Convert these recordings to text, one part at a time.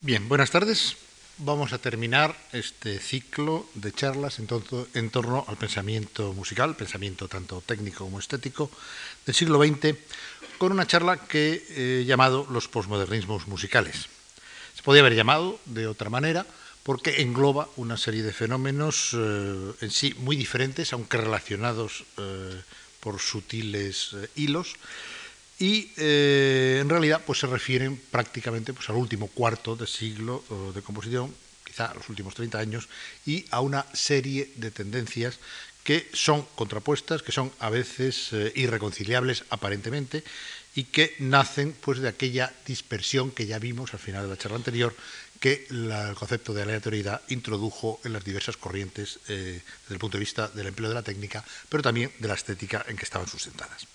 Bien, buenas tardes. Vamos a terminar este ciclo de charlas en, torno al pensamiento musical, pensamiento tanto técnico como estético del siglo XX, con una charla que he llamado los posmodernismos musicales. Se podría haber llamado de otra manera porque engloba una serie de fenómenos eh, en sí muy diferentes, aunque relacionados eh, por sutiles eh, hilos, y eh, en realidad pues se refieren prácticamente pues, al último cuarto de siglo de composición, quizá a los últimos 30 años, y a una serie de tendencias que son contrapuestas, que son a veces eh, irreconciliables aparentemente, y que nacen pues, de aquella dispersión que ya vimos al final de la charla anterior, que el concepto de aleatoriedad introdujo en las diversas corrientes eh, desde el punto de vista del empleo de la técnica, pero también de la estética en que estaban sustentadas.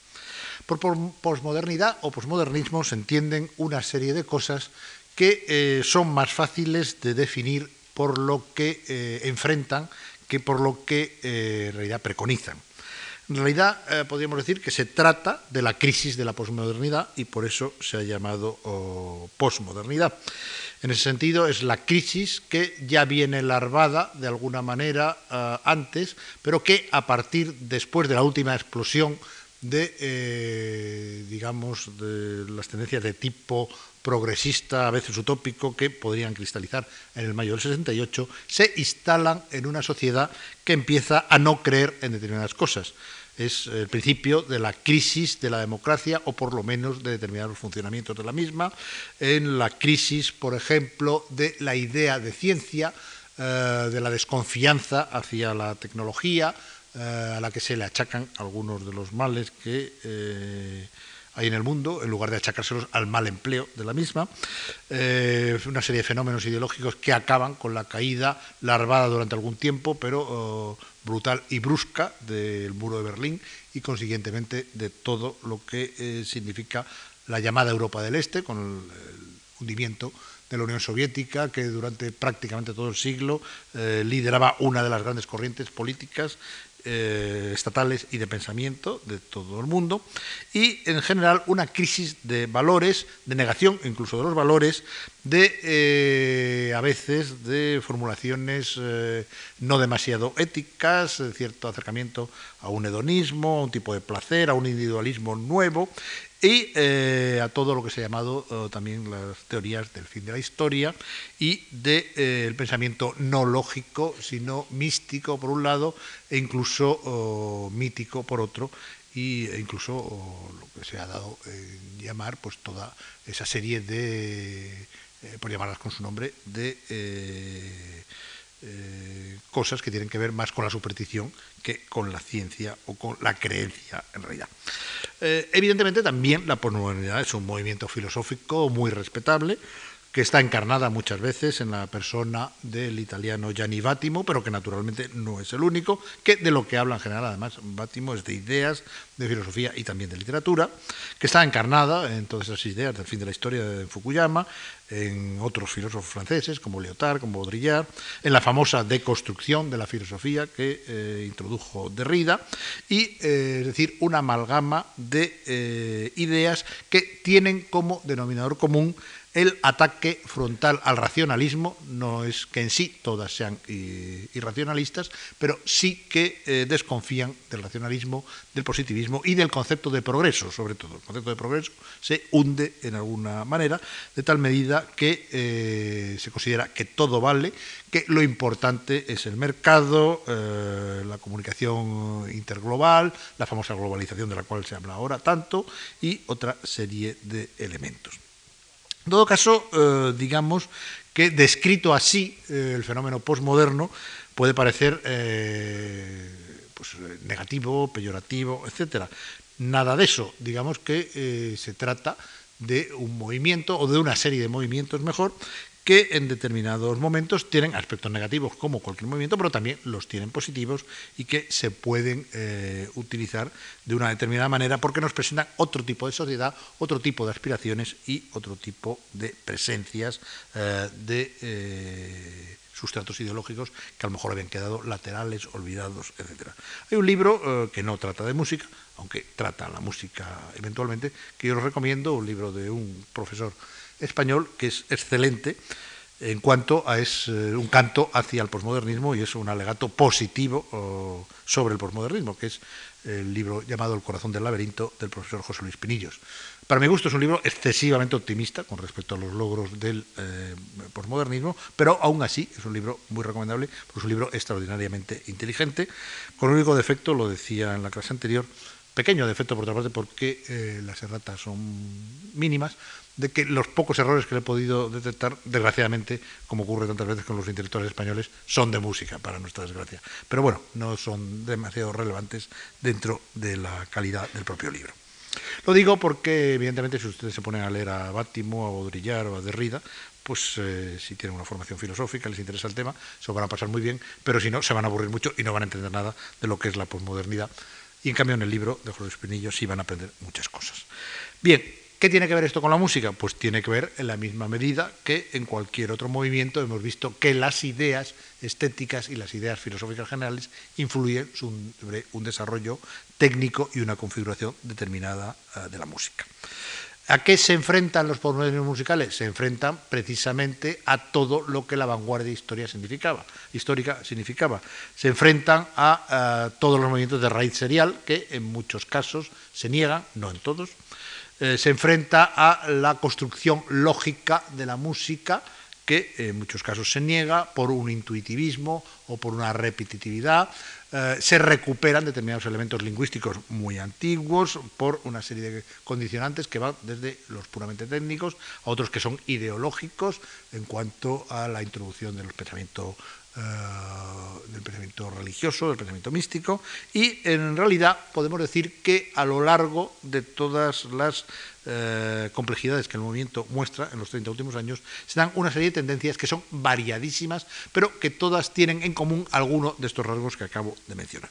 Por posmodernidad o posmodernismo se entienden una serie de cosas que eh, son más fáciles de definir por lo que eh, enfrentan que por lo que eh, en realidad preconizan. En realidad podríamos decir que se trata de la crisis de la posmodernidad y por eso se ha llamado oh, posmodernidad. En ese sentido es la crisis que ya viene larvada de alguna manera antes, pero que a partir después de la última explosión de, eh, digamos, las tendencias de tipo progresista, a veces utópico, que podrían cristalizar en el mayo del 68, se instalan en una sociedad que empieza a no creer en determinadas cosas. Es el principio de la crisis de la democracia, o por lo menos de determinados funcionamientos de la misma, en la crisis, por ejemplo, de la idea de ciencia, eh, de la desconfianza hacia la tecnología, eh, a la que se le achacan algunos de los males que eh, hay en el mundo, en lugar de achacárselos al mal empleo de la misma. Eh, una serie de fenómenos ideológicos que acaban con la caída larvada durante algún tiempo, pero oh, brutal y brusca del muro de Berlín y consiguientemente de todo lo que significa la llamada Europa del Este, con el, hundimiento de la Unión Soviética, que durante prácticamente todo el siglo lideraba una de las grandes corrientes políticas eh, estatales y de pensamiento de todo el mundo, y en general una crisis de valores, de negación incluso de los valores, de eh, a veces de formulaciones eh, no demasiado éticas, cierto acercamiento a un hedonismo, a un tipo de placer, a un individualismo nuevo, y eh, a todo lo que se ha llamado eh, también las teorías del fin de la historia y del de, eh, pensamiento no lógico, sino místico por un lado e incluso mítico por otro, y, e incluso lo que se ha dado en llamar pues toda esa serie de, por llamarlas con su nombre, de cosas que tienen que ver más con la superstición que con la ciencia o con la creencia en realidad. Eh, evidentemente también la posmodernidad es un movimiento filosófico muy respetable, que está encarnada muchas veces en la persona del italiano Gianni Vattimo, pero que naturalmente no es el único, que de lo que habla en general además Vattimo es de ideas, de filosofía y también de literatura, que está encarnada en todas esas ideas del fin de la historia de Fukuyama, en otros filósofos franceses como Lyotard, como Baudrillard, en la famosa deconstrucción de la filosofía que eh, introdujo Derrida, y eh, es decir, una amalgama de eh, ideas que tienen como denominador común el ataque frontal al racionalismo no es que en sí todas sean irracionalistas, pero sí que eh, desconfían del racionalismo, del positivismo y del concepto de progreso, sobre todo. El concepto de progreso se hunde en alguna manera, de tal medida que eh, se considera que todo vale, que lo importante es el mercado, eh, la comunicación interglobal, la famosa globalización de la cual se habla ahora tanto, y otra serie de elementos. En todo caso, eh, digamos que descrito así eh, el fenómeno postmoderno puede parecer eh, pues, negativo, peyorativo, etc. Nada de eso. Digamos que se trata de un movimiento o de una serie de movimientos mejor que en determinados momentos tienen aspectos negativos como cualquier movimiento, pero también los tienen positivos y que se pueden eh, utilizar de una determinada manera porque nos presentan otro tipo de sociedad, otro tipo de aspiraciones y otro tipo de presencias eh, de eh, sustratos ideológicos que a lo mejor habían quedado laterales, olvidados, etc. Hay un libro que no trata de música, aunque trata la música eventualmente, que yo os recomiendo, un libro de un profesor español que es excelente, en cuanto a es eh, un canto hacia el posmodernismo y es un alegato positivo sobre el posmodernismo, que es el libro llamado El corazón del laberinto del profesor José Luis Pinillos. Para mi gusto es un libro excesivamente optimista con respecto a los logros del eh, posmodernismo, pero aún así es un libro muy recomendable, es un libro extraordinariamente inteligente, con un único defecto, lo decía en la clase anterior, pequeño defecto por otra parte porque eh, las erratas son mínimas, de que los pocos errores que le he podido detectar, desgraciadamente, como ocurre tantas veces con los intelectuales españoles, son de música, para nuestra desgracia. Pero bueno, no son demasiado relevantes dentro de la calidad del propio libro. Lo digo porque, evidentemente, si ustedes se ponen a leer a Bátimo, a Baudrillard o a Derrida, pues eh, si tienen una formación filosófica, les interesa el tema, se lo van a pasar muy bien, pero si no, se van a aburrir mucho y no van a entender nada de lo que es la posmodernidad. Y en cambio, en el libro de Jorge Espinillo sí van a aprender muchas cosas. Bien, ¿Qué tiene que ver esto con la música? Pues tiene que ver en la misma medida que en cualquier otro movimiento hemos visto que las ideas estéticas y las ideas filosóficas generales influyen sobre un desarrollo técnico y una configuración determinada eh, de la música. ¿A qué se enfrentan los postmodernos musicales? Se enfrentan precisamente a todo lo que la vanguardia historia significaba, histórica significaba. Se enfrentan a, a todos los movimientos de raíz serial que en muchos casos se niegan, no en todos, eh, se enfrenta a la construcción lógica de la música, que en muchos casos se niega por un intuitivismo o por una repetitividad. Eh, se recuperan determinados elementos lingüísticos muy antiguos por una serie de condicionantes que van desde los puramente técnicos a otros que son ideológicos en cuanto a la introducción del pensamiento eh, del pensamiento religioso, del pensamiento místico, y en realidad podemos decir que a lo largo de todas las eh, complejidades que el movimiento muestra en los 30 últimos años, se dan una serie de tendencias que son variadísimas, pero que todas tienen en común alguno de estos rasgos que acabo de mencionar.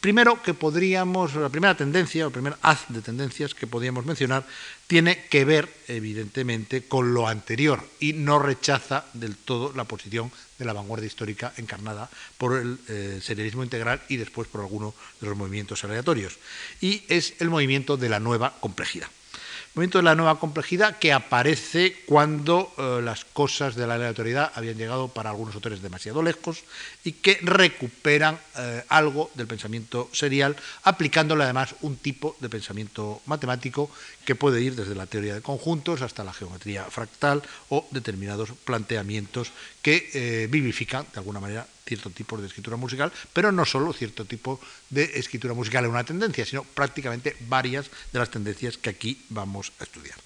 Primero que podríamos, la primera tendencia, o el primer haz de tendencias que podríamos mencionar, tiene que ver, evidentemente, con lo anterior y no rechaza del todo la posición de la vanguardia histórica encarnada por el eh, serialismo integral y después por alguno de los movimientos aleatorios. Y es el movimiento de la nueva complejidad momento de la nueva complejidad que aparece cuando eh, las cosas de la aleatoriedad habían llegado para algunos autores demasiado lejos y que recuperan eh, algo del pensamiento serial, aplicándole además un tipo de pensamiento matemático que puede ir desde la teoría de conjuntos hasta la geometría fractal o determinados planteamientos que eh, vivifican de alguna manera cierto tipo de escritura musical, pero no solo cierto tipo de escritura musical en una tendencia, sino prácticamente varias de las tendencias que aquí vamos a estudiar.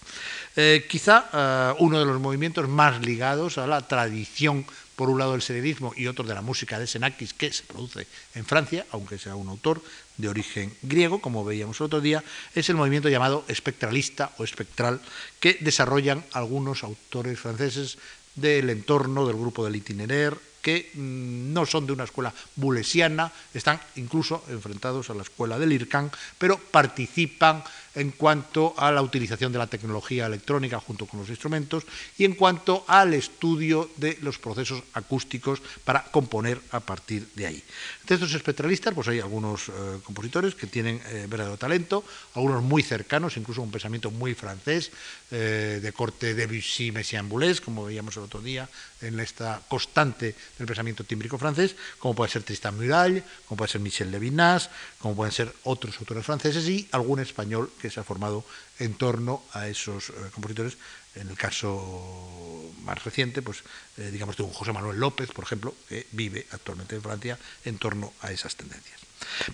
Eh, quizá eh, uno de los movimientos más ligados a la tradición, por un lado del serialismo y otro de la música de Xenakis, que se produce en Francia, aunque sea un autor de origen griego, como veíamos el otro día, es el movimiento llamado espectralista o espectral, que desarrollan algunos autores franceses del entorno del grupo del itinerer, que mm, no son de una escuela bulesiana, están incluso enfrentados a la escuela del IRCAN, pero participan en cuanto a la utilización de la tecnología electrónica junto con los instrumentos y en cuanto al estudio de los procesos acústicos para componer a partir de ahí. De estos espectralistas, pues hay algunos eh, compositores que tienen eh, verdadero talento, algunos muy cercanos, incluso un pensamiento muy francés, eh, de corte de Debussy, Messiaen Boulez, como veíamos el otro día en esta constante del pensamiento tímbrico francés, como puede ser Tristan Muraille, como puede ser Michel Levinas, como pueden ser otros autores franceses y algún español que se ha formado en torno a esos eh, compositores. En el caso más reciente, pues eh, digamos de un José Manuel López, por ejemplo, que vive actualmente en Francia en torno a esas tendencias.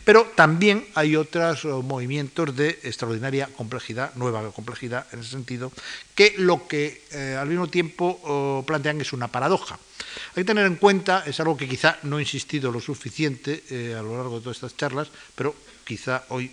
Pero también hay otros eh, movimientos de extraordinaria complejidad, nueva complejidad en ese sentido, que lo que al mismo tiempo oh, plantean es una paradoja. Hay que tener en cuenta, es algo que quizá no he insistido lo suficiente a lo largo de todas estas charlas, pero quizá hoy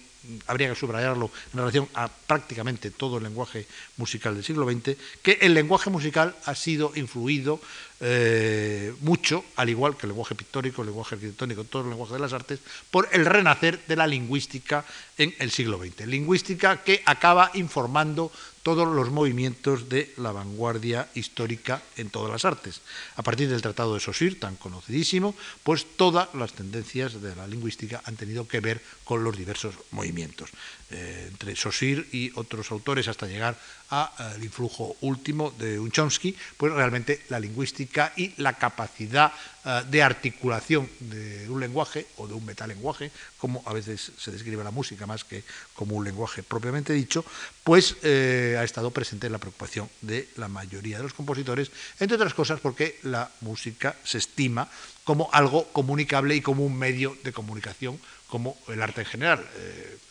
habría que subrayarlo en relación a prácticamente todo el lenguaje musical del siglo XX, que el lenguaje musical ha sido influido eh, mucho, al igual que el lenguaje pictórico, el lenguaje arquitectónico, todo el lenguaje de las artes, por el renacer de la lingüística en el siglo XX. Lingüística que acaba informando todos los movimientos de la vanguardia histórica en todas las artes. A partir del Tratado de Saussure, tan conocidísimo, pues todas las tendencias de la lingüística han tenido que ver con los diversos movimientos. Eh, entre Saussure y otros autores hasta llegar al influjo último de un Chomsky, pues realmente la lingüística y la capacidad eh, de articulación de un lenguaje o de un metalenguaje, como a veces se describe la música más que como un lenguaje propiamente dicho, pues eh, ha estado presente en la preocupación de la mayoría de los compositores, entre otras cosas porque la música se estima como algo comunicable y como un medio de comunicación como el arte en general.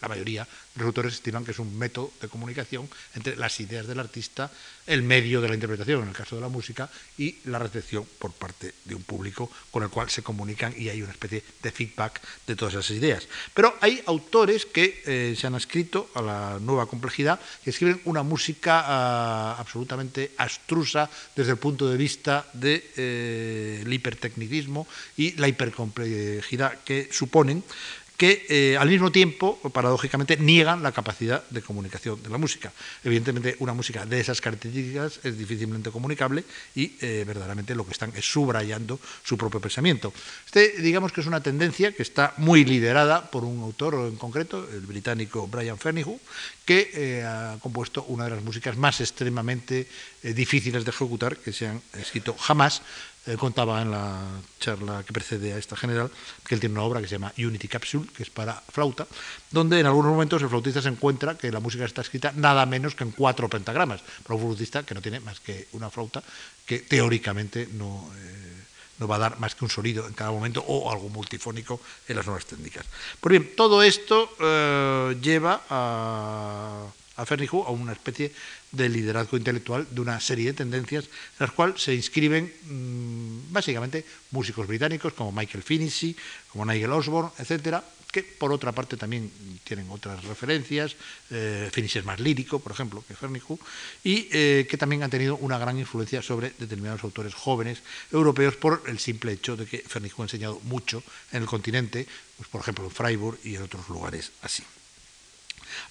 La mayoría autores estiman que es un método de comunicación entre las ideas del artista, el medio de la interpretación, en el caso de la música, y la recepción por parte de un público con el cual se comunican y hay una especie de feedback de todas esas ideas. Pero hay autores que eh, se han escrito a la nueva complejidad, que escriben una música ah, absolutamente abstrusa desde el punto de vista del de, eh, hipertecnicismo y la hipercomplejidad que suponen que eh, al mismo tiempo, paradójicamente, niegan la capacidad de comunicación de la música. Evidentemente, una música de esas características es difícilmente comunicable y eh, verdaderamente lo que están es subrayando su propio pensamiento. Este, digamos que es una tendencia que está muy liderada por un autor en concreto, el británico Brian Fernihu, que eh, ha compuesto una de las músicas más extremadamente difíciles de ejecutar que se han escrito jamás eh, contaba en la charla que precede a esta general que él tiene una obra que se llama Unity Capsule, que es para flauta, donde en algunos momentos el flautista se encuentra que la música está escrita nada menos que en cuatro pentagramas, para un flautista que no tiene más que una flauta que teóricamente no, eh, no va a dar más que un sonido en cada momento o algo multifónico en las nuevas técnicas. Pues bien, todo esto eh, lleva a, a Fernihu a una especie de liderazgo intelectual de una serie de tendencias en las cuales se inscriben mmm, básicamente músicos británicos como Michael Finney, como Nigel Osborne, etcétera, que por otra parte también tienen otras referencias, eh, es más lírico, por ejemplo, que Fernihu, y eh, que también han tenido una gran influencia sobre determinados autores jóvenes europeos por el simple hecho de que Fernihu ha enseñado mucho en el continente, pues, por ejemplo en Freiburg y en otros lugares así.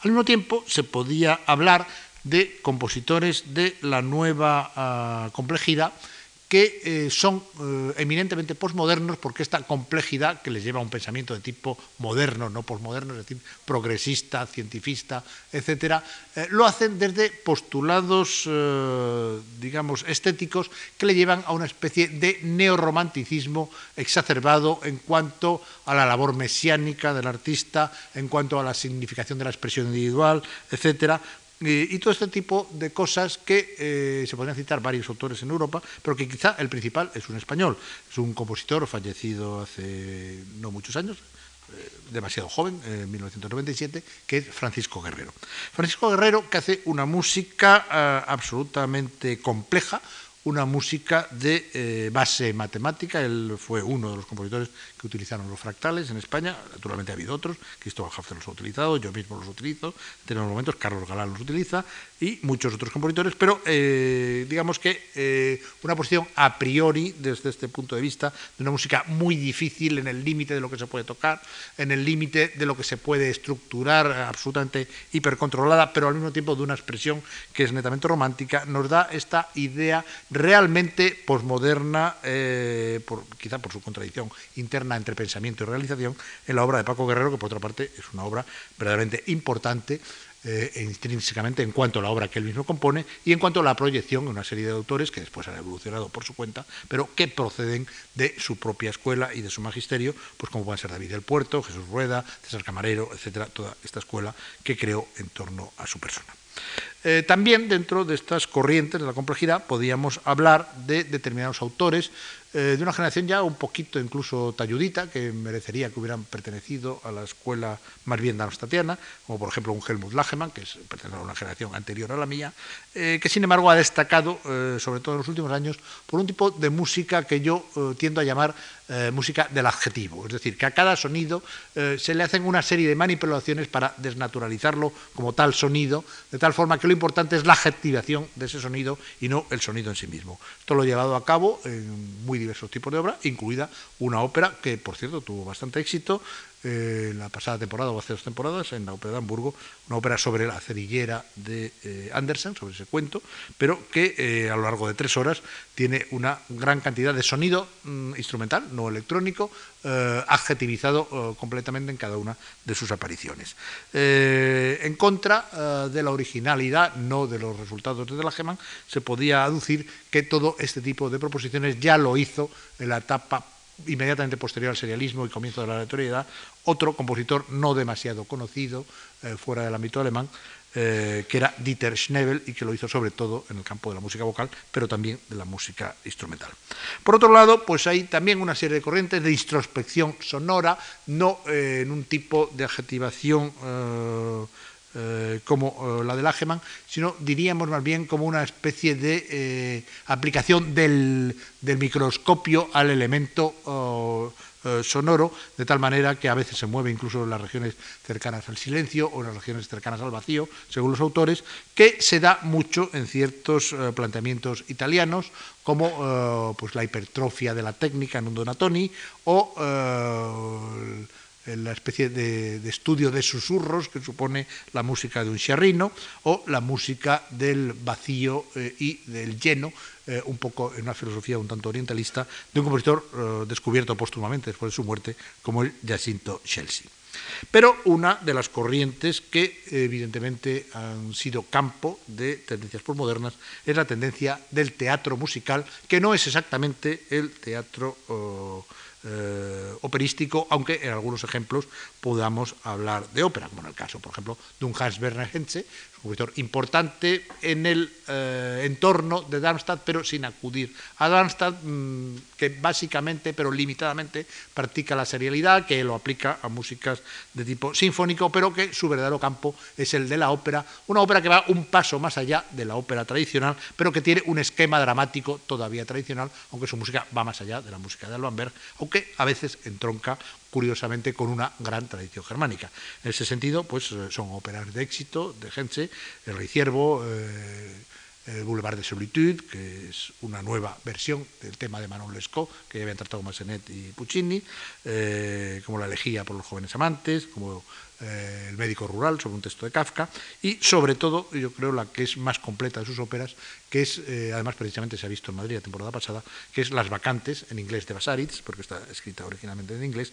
Al mismo tiempo, se podía hablar de compositores de la nueva uh, complejidad que eh, son eh, eminentemente posmodernos porque esta complejidad que les lleva a un pensamiento de tipo moderno, no posmoderno, es decir, progresista, cientifista, etcétera, eh, lo hacen desde postulados, digamos, estéticos que le llevan a una especie de neorromanticismo exacerbado en cuanto a la labor mesiánica del artista, en cuanto a la significación de la expresión individual, etcétera, eh, y todo este tipo de cosas que eh, se podrían citar varios autores en Europa, pero que quizá el principal es un español. Es un compositor fallecido hace no muchos años, eh, demasiado joven, en 1997, que es Francisco Guerrero. Francisco Guerrero que hace una música absolutamente compleja, una música de eh, base matemática. Él fue uno de los compositores que utilizaron los fractales en España. Naturalmente ha habido otros. Cristóbal Hafner los ha utilizado, yo mismo los utilizo. En los momentos Carlos Galán los utiliza y muchos otros compositores. Pero eh, digamos que eh, una posición a priori, desde este punto de vista, de una música muy difícil en el límite de lo que se puede tocar, en el límite de lo que se puede estructurar, absolutamente hipercontrolada, pero al mismo tiempo de una expresión que es netamente romántica, nos da esta idea realmente posmoderna, eh, por, quizá por su contradicción interna entre pensamiento y realización, en la obra de Paco Guerrero, que por otra parte es una obra verdaderamente importante eh, intrínsecamente en cuanto a la obra que él mismo compone y en cuanto a la proyección de una serie de autores que después han evolucionado por su cuenta, pero que proceden de su propia escuela y de su magisterio, pues como pueden ser David del Puerto, Jesús Rueda, César Camarero, etcétera, toda esta escuela que creó en torno a su persona. Eh, también dentro de estas corrientes de la complejidad podíamos hablar de determinados autores eh, de una generación ya un poquito incluso talludita, que merecería que hubieran pertenecido a la escuela más bien darmstadtiana, como por ejemplo un Helmut Lagemann, que es, pertenece a una generación anterior a la mía, eh, que sin embargo ha destacado, eh, sobre todo en los últimos años, por un tipo de música que yo eh, tiendo a llamar eh, música del adjetivo, es decir, que a cada sonido eh, se le hacen una serie de manipulaciones para desnaturalizarlo como tal sonido, de tal forma que lo importante es la adjetivación de ese sonido y no el sonido en sí mismo. Esto lo he llevado a cabo en muy diversos tipos de obras, incluida una ópera que, por cierto, tuvo bastante éxito, eh, la pasada temporada o hace dos temporadas en la Ópera de Hamburgo, una ópera sobre la cerillera de eh, Andersen, sobre ese cuento, pero que eh, a lo largo de tres horas tiene una gran cantidad de sonido mm, instrumental, no electrónico, adjetivizado completamente en cada una de sus apariciones. en contra de la originalidad, no de los resultados de la Geman, se podía aducir que todo este tipo de proposiciones ya lo hizo en la etapa inmediatamente posterior al serialismo y comienzo de la aleatoriedad, otro compositor no demasiado conocido eh, fuera del ámbito alemán, eh, que era Dieter Schnebel y que lo hizo sobre todo en el campo de la música vocal, pero también de la música instrumental. Por otro lado, pues hay también una serie de corrientes de introspección sonora, no eh, en un tipo de adjetivación eh, como eh, la del Ageman, sino diríamos más bien como una especie de eh, aplicación del, microscopio al elemento sonoro, de tal manera que a veces se mueve incluso en las regiones cercanas al silencio o en las regiones cercanas al vacío, según los autores, que se da mucho en ciertos planteamientos italianos, como pues la hipertrofia de la técnica en un Donatoni o la especie de, estudio de susurros que supone la música de un sciarrino o la música del vacío eh, y del lleno, eh, un poco en una filosofía un tanto orientalista, de un compositor eh, descubierto póstumamente después de su muerte, como el Jacinto Chelsea. Pero una de las corrientes que evidentemente han sido campo de tendencias postmodernas es la tendencia del teatro musical, que no es exactamente el teatro eh, operístico, aunque en algunos ejemplos podamos hablar de ópera, como en el caso, por ejemplo, de un Hans Werner Henze, compositor importante en el eh, entorno de Darmstadt, pero sin acudir a Darmstadt, mm, que básicamente, pero limitadamente, practica la serialidad, que lo aplica a músicas de tipo sinfónico, pero que su verdadero campo es el de la ópera, una ópera que va un paso más allá de la ópera tradicional, pero que tiene un esquema dramático todavía tradicional, aunque su música va más allá de la música de Alban Berg, aunque a veces entronca curiosamente con una gran tradición germánica. En ese sentido, pues eh, son óperas de éxito de Gense, El Rey Ciervo, eh, el Boulevard de Solitude, que es una nueva versión del tema de Manon Lescaut, que ya habían tratado Massenet y Puccini, eh, como La elegía por los jóvenes amantes, como eh, El médico rural, sobre un texto de Kafka, y sobre todo, yo creo, la que es más completa de sus óperas, que es, eh, además precisamente se ha visto en Madrid la temporada pasada, que es Las vacantes, en inglés de Basaritz, porque está escrita originalmente en inglés,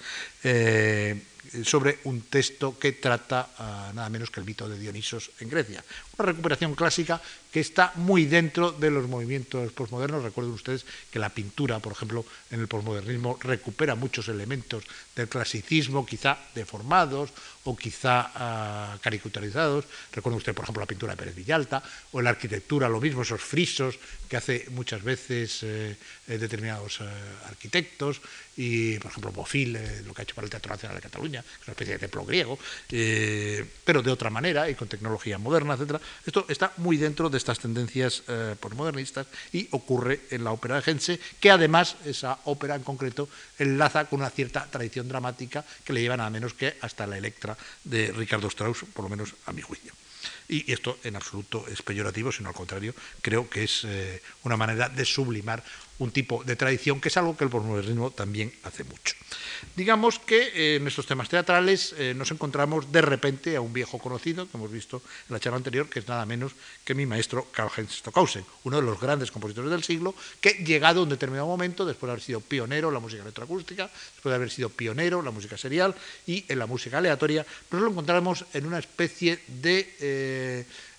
sobre un texto que trata nada menos que el mito de Dionisos en Grecia. Una recuperación clásica que está muy dentro de los movimientos postmodernos. Recuerden ustedes que la pintura, por ejemplo, en el postmodernismo recupera muchos elementos del clasicismo, quizá deformados o quizá uh, caricaturizados. Recuerden ustedes, por ejemplo, la pintura de Pérez Villalta o la arquitectura, lo mismo, esos frisos que hace muchas veces eh, eh, determinados eh, arquitectos y, por ejemplo, Bofill, lo que ha hecho para el Teatro Nacional de Cataluña, que es una especie de templo griego, pero de otra manera y con tecnología moderna, etc. Esto está muy dentro de estas tendencias postmodernistas y ocurre en la ópera de Gense, que además esa ópera en concreto enlaza con una cierta tradición dramática que le lleva nada menos que hasta la Electra de Ricardo Strauss, por lo menos a mi juicio. Y esto en absoluto es peyorativo, sino al contrario, creo que es eh, una manera de sublimar un tipo de tradición que es algo que el postmodernismo también hace mucho. Digamos que eh, en estos temas teatrales eh, nos encontramos de repente a un viejo conocido que hemos visto en la charla anterior, que es nada menos que mi maestro Karl-Heinz Stockhausen, uno de los grandes compositores del siglo, que llegado a un determinado momento, después de haber sido pionero en la música electroacústica, después de haber sido pionero en la música serial y en la música aleatoria, nos lo encontramos en una especie de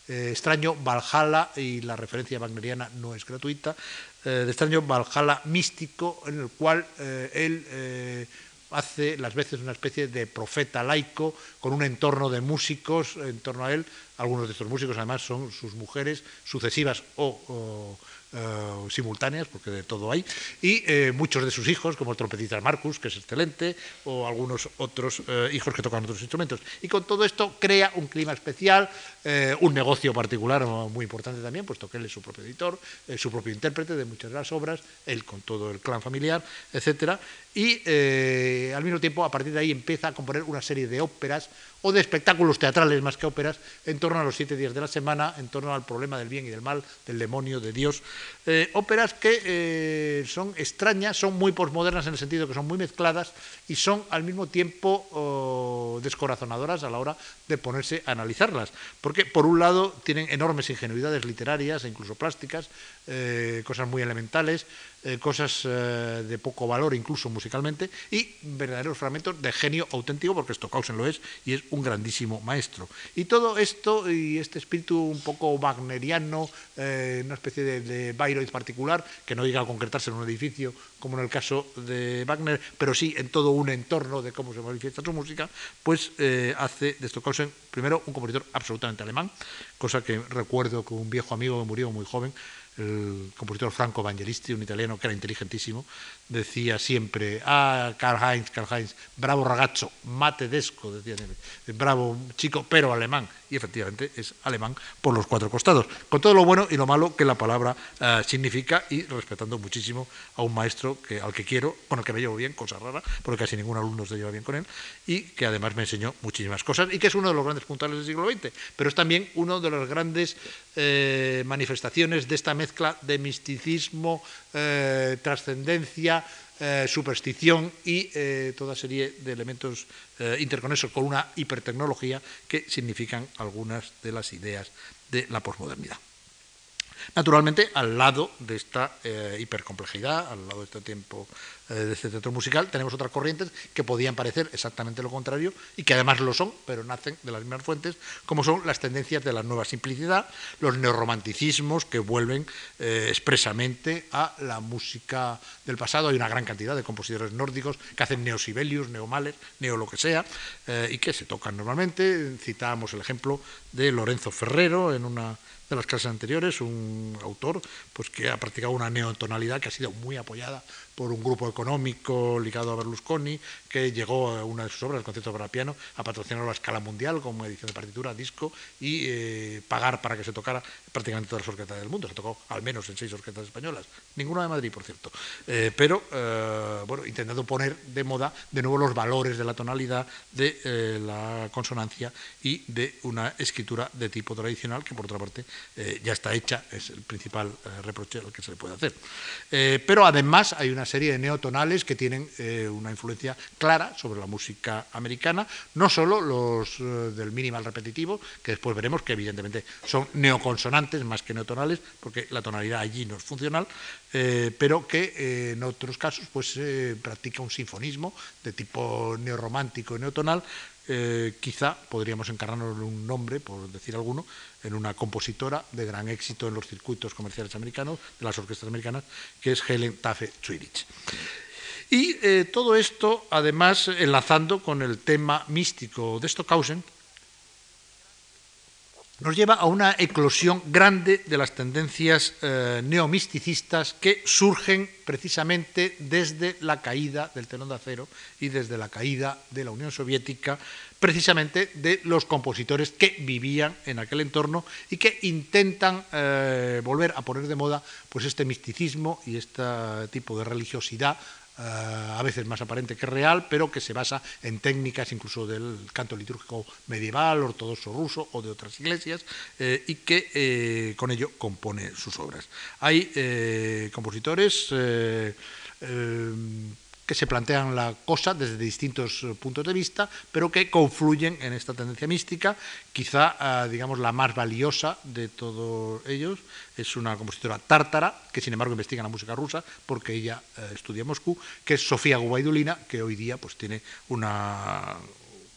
extraño Valhalla, y la referencia wagneriana no es gratuita, de extraño Valhalla místico en el cual él hace las veces una especie de profeta laico con un entorno de músicos en torno a él. Algunos de estos músicos además son sus mujeres sucesivas o eh, simultáneas, porque de todo hay, y eh, muchos de sus hijos, como el trompetista Marcus, que es excelente, o algunos otros eh, hijos que tocan otros instrumentos. Y con todo esto crea un clima especial, un negocio particular muy importante también, puesto que él es su propio editor, su propio intérprete de muchas de las obras, él con todo el clan familiar, etcétera, y al mismo tiempo a partir de ahí empieza a componer una serie de óperas o de espectáculos teatrales más que óperas en torno a los siete días de la semana, en torno al problema del bien y del mal, del demonio, de Dios. Eh, óperas que eh, son extrañas, son muy posmodernas en el sentido que son muy mezcladas y son al mismo tiempo descorazonadoras a la hora de ponerse a analizarlas. Porque por un lado tienen enormes ingenuidades literarias e incluso plásticas, eh, cosas muy elementales, cosas de poco valor incluso musicalmente y verdaderos fragmentos de genio auténtico, porque Stockhausen lo es y es un grandísimo maestro. Y todo esto y este espíritu un poco wagneriano, eh, una especie de, de Bayreuth particular, que no llega a concretarse en un edificio como en el caso de Wagner, pero sí en todo un entorno de cómo se manifiesta su música, pues eh, hace de Stockhausen primero un compositor absolutamente alemán, cosa que recuerdo que un viejo amigo que murió muy joven, el compositor Franco Evangelisti, un italiano que era inteligentísimo, decía siempre, ah, Karl Heinz, Karl Heinz, bravo ragazzo, matedesco, decía bravo chico, pero alemán. Y efectivamente es alemán por los cuatro costados, con todo lo bueno y lo malo que la palabra eh, significa y respetando muchísimo a un maestro que, al que quiero, bueno, que me llevo bien, cosa rara, porque casi ningún alumno se lleva bien con él, y que además me enseñó muchísimas cosas y que es uno de los grandes puntales del siglo XX, pero es también uno de las grandes eh, manifestaciones de esta mezcla de misticismo, eh, trascendencia, eh, superstición y eh, toda serie de elementos interconexos con una hipertecnología que significan algunas de las ideas de la posmodernidad. Naturalmente, al lado de esta hipercomplejidad, al lado de este tiempo eh, de este teatro musical, tenemos otras corrientes que podían parecer exactamente lo contrario y que además lo son, pero nacen de las mismas fuentes, como son las tendencias de la nueva simplicidad, los neorromanticismos que vuelven eh, expresamente a la música del pasado. Hay una gran cantidad de compositores nórdicos que hacen neosibelius, neomales, neo lo que sea, eh, y que se tocan normalmente. Citábamos el ejemplo de Lorenzo Ferrero en una de las clases anteriores, un autor pues, que ha practicado una neotonalidad que ha sido muy apoyada por un grupo económico ligado a Berlusconi, que llegó a una de sus obras, el concierto para piano, a patrocinarlo a escala mundial como edición de partitura, disco, y eh, pagar para que se tocara prácticamente todas las orquestas del mundo. Se tocó al menos en seis orquestas españolas, ninguna de Madrid, por cierto. Eh, pero, eh, bueno, intentando poner de moda de nuevo los valores de la tonalidad, de la consonancia y de una escritura de tipo tradicional, que por otra parte ya está hecha, es el principal reproche al que se le puede hacer. pero además hay una serie de neotonales que tienen eh, una influencia clara sobre la música americana, no solo los eh, del minimal repetitivo, que después veremos que evidentemente son neoconsonantes más que neotonales, porque la tonalidad allí no es funcional, eh, pero que en otros casos pues practica un sinfonismo de tipo neorromántico y neotonal, quizá podríamos encarnarnos un nombre, por decir alguno, en una compositora de gran éxito en los circuitos comerciales americanos, de las orquestas americanas, que es Helen Taffe Zwirich. Y eh, todo esto, además, enlazando con el tema místico de Stockhausen, nos lleva a una eclosión grande de las tendencias eh, neomisticistas que surgen precisamente desde la caída del telón de acero y desde la caída de la Unión Soviética, precisamente de los compositores que vivían en aquel entorno y que intentan eh, volver a poner de moda pues este misticismo y este tipo de religiosidad a veces más aparente que real, pero que se basa en técnicas incluso del canto litúrgico medieval, ortodoxo ruso o de otras iglesias, eh, y que eh, con ello compone sus obras. Hay compositores que se plantean la cosa desde distintos eh, puntos de vista, pero que confluyen en esta tendencia mística. Quizá, eh, digamos, la más valiosa de todos ellos es una compositora tártara, que sin embargo investiga la música rusa, porque ella eh, estudia en Moscú, que es Sofía Gubaidulina, que hoy día pues, tiene una,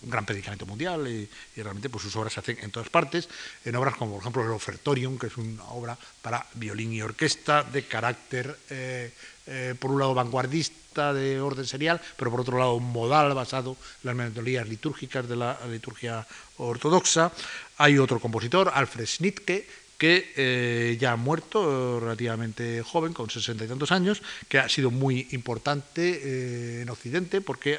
un gran predicamento mundial y, realmente pues, sus obras se hacen en todas partes, en obras como por ejemplo el Ofertorium, que es una obra para violín y orquesta de carácter, por un lado, vanguardista, de orden serial, pero por otro lado modal basado en las metodologías litúrgicas de la liturgia ortodoxa. Hay otro compositor, Alfred Schnittke, que eh, ya ha muerto relativamente joven, con sesenta y tantos años, que ha sido muy importante eh, en Occidente porque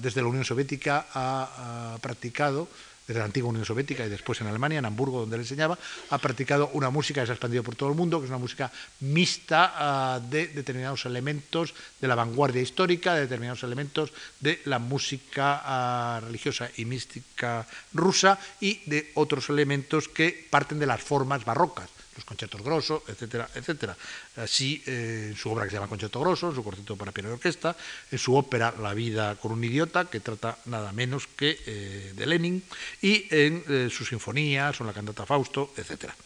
desde la Unión Soviética ha, practicado desde la antigua Unión Soviética y después en Alemania, en Hamburgo, donde él enseñaba, ha practicado una música que se ha expandido por todo el mundo, que es una música mixta ah, de determinados elementos de la vanguardia histórica, de determinados elementos de la música ah, religiosa y mística rusa y de otros elementos que parten de las formas barrocas los conciertos grosos, etcétera, etcétera. Así, eh, en su obra que se llama Concierto Grosso, en su cuarteto para piano y orquesta, en su ópera La vida con un idiota, que trata nada menos que eh, de Lenin, y en eh, sus sinfonías, o en la cantata Fausto, etcétera.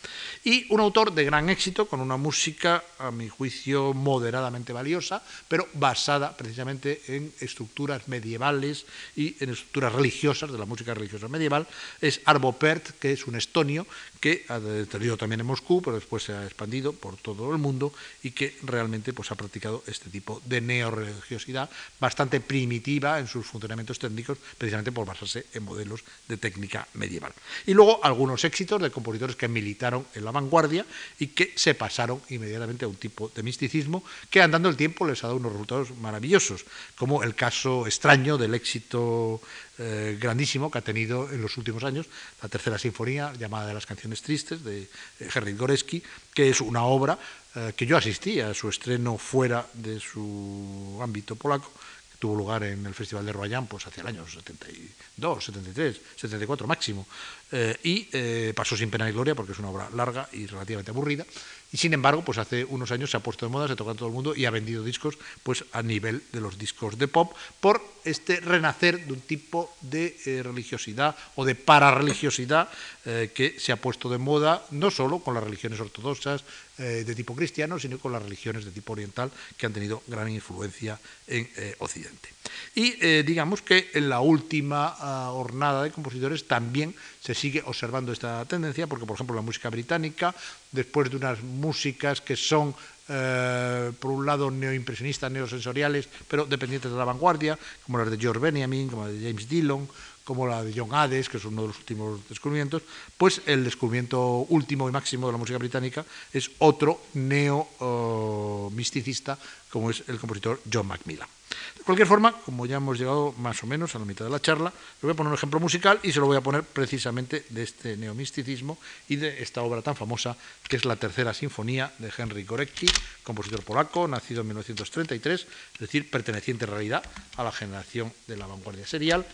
Y un autor de gran éxito, con una música, a mi juicio, moderadamente valiosa, pero basada precisamente en estructuras medievales y en estructuras religiosas de la música religiosa medieval, es Arvo Pärt, que es un estonio que ha tenido también en Moscú, pero después se ha expandido por todo el mundo y que realmente pues, ha practicado este tipo de neorreligiosidad bastante primitiva en sus funcionamientos técnicos, precisamente por basarse en modelos de técnica medieval. Y luego algunos éxitos de compositores que militaron en la vanguardia y que se pasaron inmediatamente a un tipo de misticismo que andando el tiempo les ha dado unos resultados maravillosos, como el caso extraño del éxito eh, grandísimo que ha tenido en los últimos años, la tercera sinfonía llamada de las canciones tristes de eh, Henryk Goreski, que es una obra eh, que yo asistí a su estreno fuera de su ámbito polaco, que tuvo lugar en el Festival de Royan pues hacia el año 72, 73, 74 máximo, y pasó sin pena ni gloria porque es una obra larga y relativamente aburrida. Y sin embargo, pues hace unos años se ha puesto de moda, se toca en todo el mundo y ha vendido discos pues a nivel de los discos de pop por este renacer de un tipo de eh, religiosidad o de pararreligiosidad eh, que se ha puesto de moda no solo con las religiones ortodoxas eh, de tipo cristiano, sino con las religiones de tipo oriental que han tenido gran influencia en Occidente. Y digamos que en la última ah, hornada de compositores también se sigue observando esta tendencia, porque por ejemplo la música británica, después de unas músicas que son eh, por un lado neoimpresionistas, neosensoriales, pero dependientes de la vanguardia, como las de George Benjamin, como la de James Dillon, como la de John Hades, que es uno de los últimos descubrimientos, pues el descubrimiento último y máximo de la música británica es otro neo-misticista, como es el compositor John Macmillan. De cualquier forma, como ya hemos llegado más o menos a la mitad de la charla, le voy a poner un ejemplo musical y se lo voy a poner precisamente de este neomisticismo y de esta obra tan famosa que es la tercera sinfonía de Henry Gorecki, compositor polaco, nacido en 1933, es decir, perteneciente en realidad a la generación de la vanguardia serial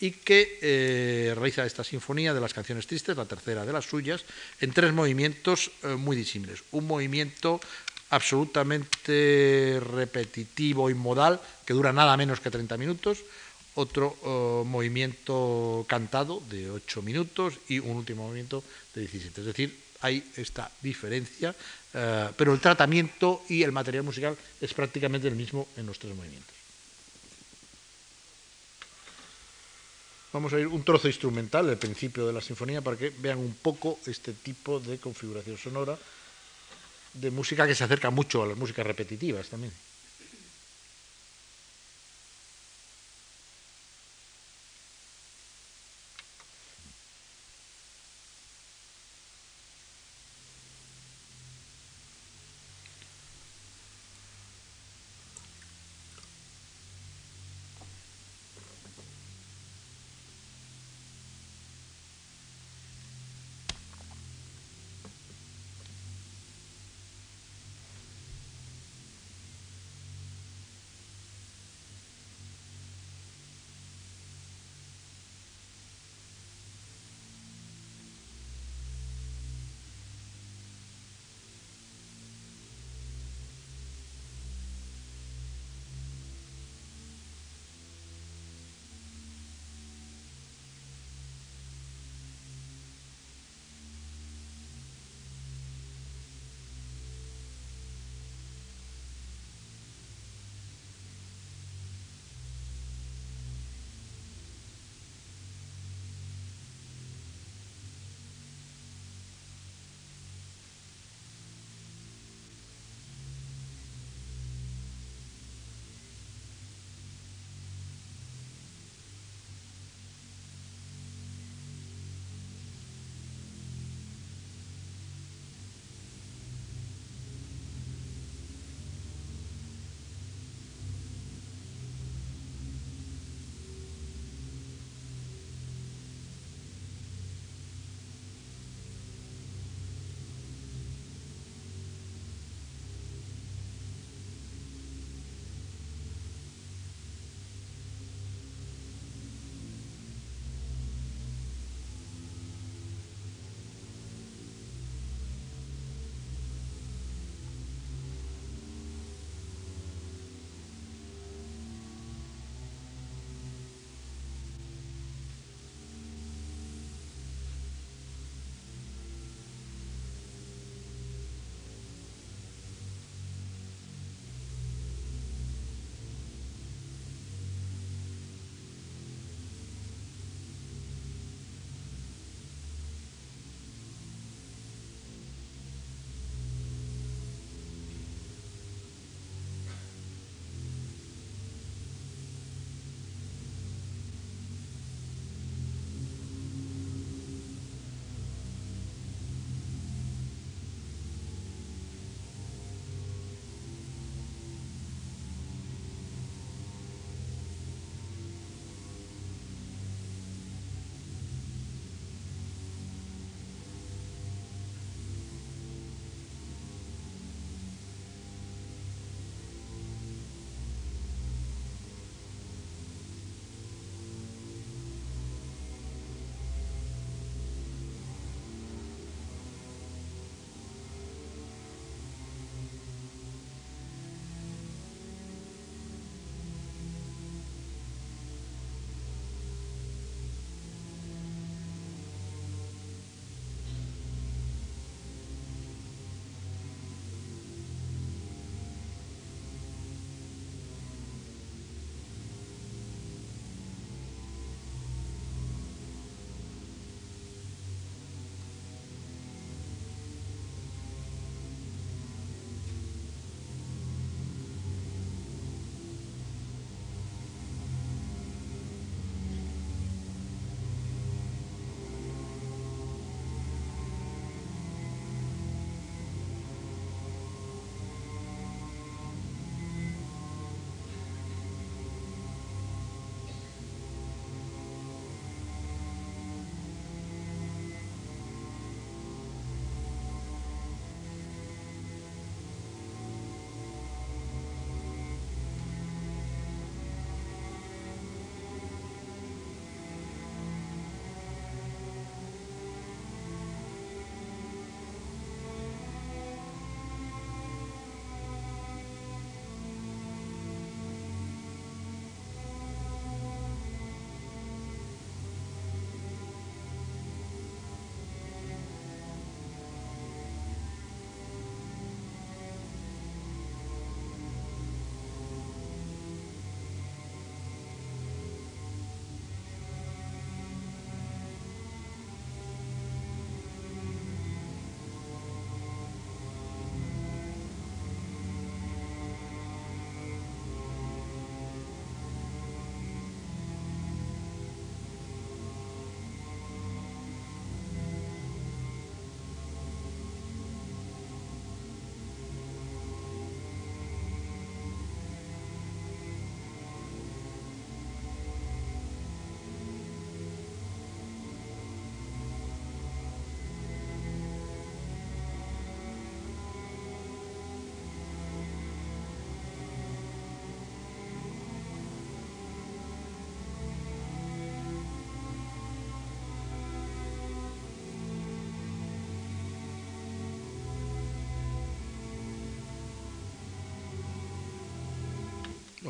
y que eh, realiza esta sinfonía de las canciones tristes, la tercera de las suyas, en tres movimientos eh, muy disímiles. Un movimiento absolutamente repetitivo y modal, que dura nada menos que 30 minutos, otro eh, movimiento cantado de 8 minutos y un último movimiento de 17. Es decir, hay esta diferencia, pero el tratamiento y el material musical es prácticamente el mismo en los tres movimientos. Vamos a ir un trozo instrumental, el principio de la sinfonía, para que vean un poco este tipo de configuración sonora de música que se acerca mucho a las músicas repetitivas también.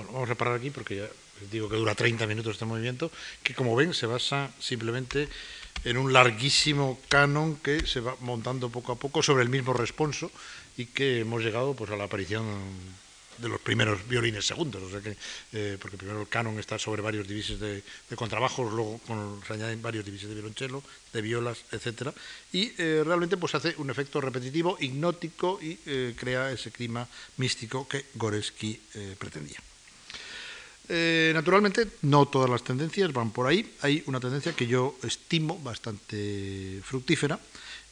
Bueno, vamos a parar aquí porque ya digo que dura 30 minutos este movimiento, que como ven se basa simplemente en un larguísimo canon que se va montando poco a poco sobre el mismo responso y que hemos llegado pues a la aparición de los primeros violines segundos, o sea que, eh, porque primero el canon está sobre varios divises de, contrabajos, luego se añaden varios divises de violonchelo, de violas, etcétera, y eh, realmente pues hace un efecto repetitivo, hipnótico y eh, crea ese clima místico que Goreski pretendía. Naturalmente, no todas las tendencias van por ahí. Hay una tendencia que yo estimo bastante fructífera,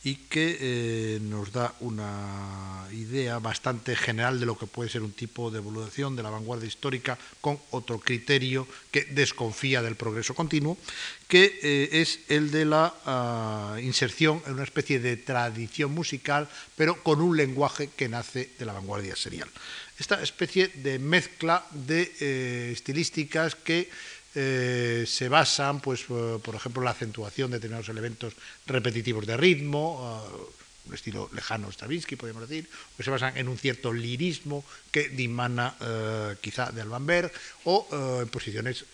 y que eh, nos da una idea bastante general de lo que puede ser un tipo de evolución de la vanguardia histórica con otro criterio que desconfía del progreso continuo, que eh, es el de la ah, inserción en una especie de tradición musical, pero con un lenguaje que nace de la vanguardia serial. Esta especie de mezcla de eh, estilísticas que eh, se basan, pues, eh, por ejemplo, en la acentuación de determinados elementos repetitivos de ritmo, eh, un estilo lejano Stravinsky, podríamos decir, o se basan en un cierto lirismo que dimana quizá de Albanberg, o en posiciones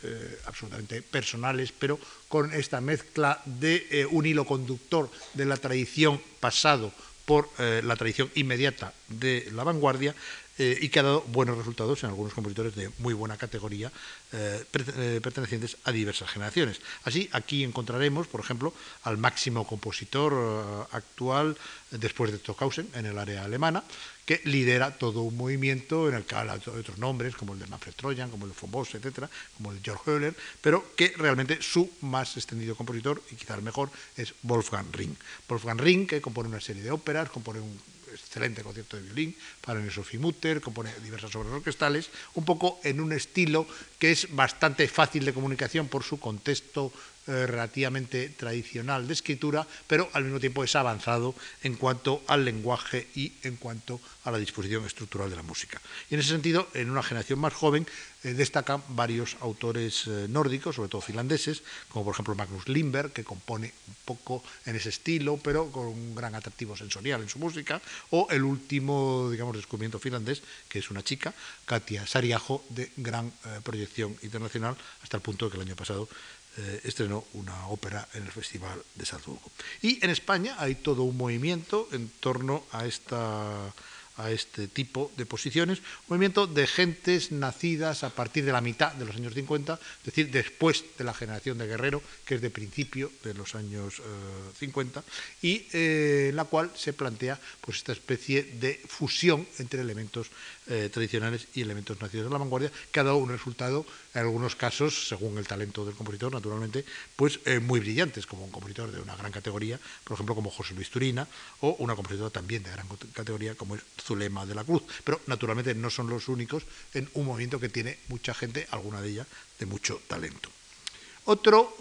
absolutamente personales, pero con esta mezcla de un hilo conductor de la tradición pasado por la tradición inmediata de la vanguardia, eh, y que ha dado buenos resultados en algunos compositores de muy buena categoría eh, eh, pertenecientes a diversas generaciones. Así, aquí encontraremos, por ejemplo, al máximo compositor actual después de Stockhausen en el área alemana, que lidera todo un movimiento en el que habla de otros nombres, como el de Manfred Trojan, como el de von Bosch, etcétera, como el de Georg Höhler, pero que realmente su más extendido compositor, y quizás mejor, es Wolfgang Ring. Wolfgang Ring, que compone una serie de óperas, compone un excelente concierto de violín para Sophie Mutter, compone diversas obras orquestales, un poco en un estilo que es bastante fácil de comunicación por su contexto eh, relativamente tradicional de escritura, pero al mismo tiempo es avanzado en cuanto al lenguaje y en cuanto a la disposición estructural de la música. Y en ese sentido, en una generación más joven, eh, destacan varios autores eh, nórdicos, sobre todo finlandeses, como por ejemplo Magnus Lindberg, que compone un poco en ese estilo, pero con un gran atractivo sensorial en su música, o el último, digamos, descubrimiento finlandés, que es una chica, Katia Sariajo, de gran proyección internacional, hasta el punto de que el año pasado eh, estrenó una ópera en el Festival de Salzburgo. Y en España hay todo un movimiento en torno a esta a este tipo de posiciones, un movimiento de gentes nacidas a partir de la mitad de los años 50, es decir, después de la generación de Guerrero, que es de principio de los años 50, eh, y eh, en la cual se plantea pues, esta especie de fusión entre elementos eh, tradicionales y elementos nacidos de la vanguardia, que ha dado un resultado, en algunos casos, según el talento del compositor, naturalmente, pues muy brillantes, como un compositor de una gran categoría, por ejemplo, como José Luis Turina, o una compositora también de gran categoría, como es Zulema de la Cruz. Pero naturalmente no son los únicos en un movimiento que tiene mucha gente, alguna de ellas de mucho talento. Otro,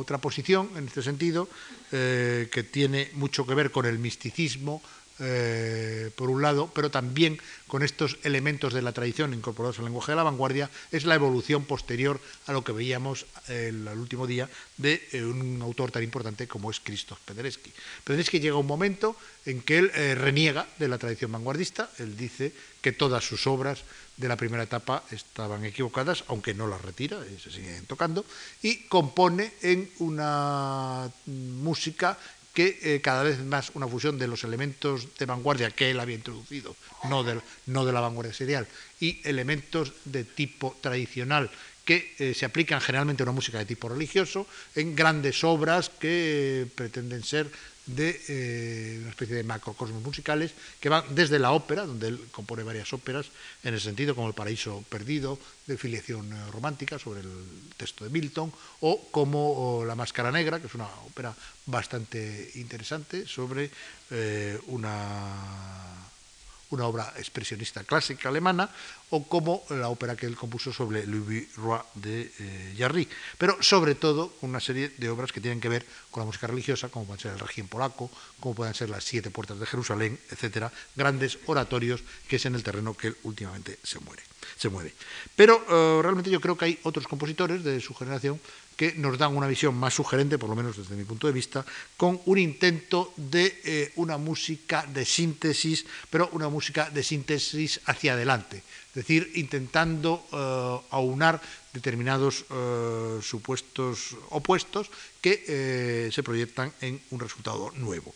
otra posición en este sentido, eh, que tiene mucho que ver con el misticismo, eh, por un lado, pero también con estos elementos de la tradición incorporados al lenguaje de la vanguardia, es la evolución posterior a lo que veíamos el, último día de eh, un autor tan importante como es Krzysztof Penderecki. Penderecki llega un momento en que él eh, reniega de la tradición vanguardista, él dice que todas sus obras de la primera etapa estaban equivocadas, aunque no las retira, se siguen tocando, y compone en una música que eh, cada vez más una fusión de los elementos de vanguardia que él había introducido, no no de la vanguardia serial, y elementos de tipo tradicional que eh, se aplican generalmente a una música de tipo religioso, en grandes obras que eh, pretenden ser de eh, una especie de macrocosmos musicales que van desde la ópera, donde él compone varias óperas en el sentido como El Paraíso Perdido, de filiación romántica sobre el texto de Milton, o como La Máscara Negra, que es una ópera bastante interesante sobre una una obra expresionista clásica alemana, o como la ópera que él compuso sobre Louis Roy de eh, Jarry. Pero sobre todo una serie de obras que tienen que ver con la música religiosa, como pueden ser el Requiem polaco, como pueden ser las Siete Puertas de Jerusalén, etcétera, grandes oratorios que es en el terreno que él últimamente se muere. se mueve. Pero eh, realmente yo creo que hay otros compositores de su generación que nos dan una visión más sugerente, por lo menos desde mi punto de vista, con un intento de eh, una música de síntesis, pero una música de síntesis hacia adelante, es decir, intentando eh, aunar determinados eh, supuestos opuestos que se proyectan en un resultado nuevo.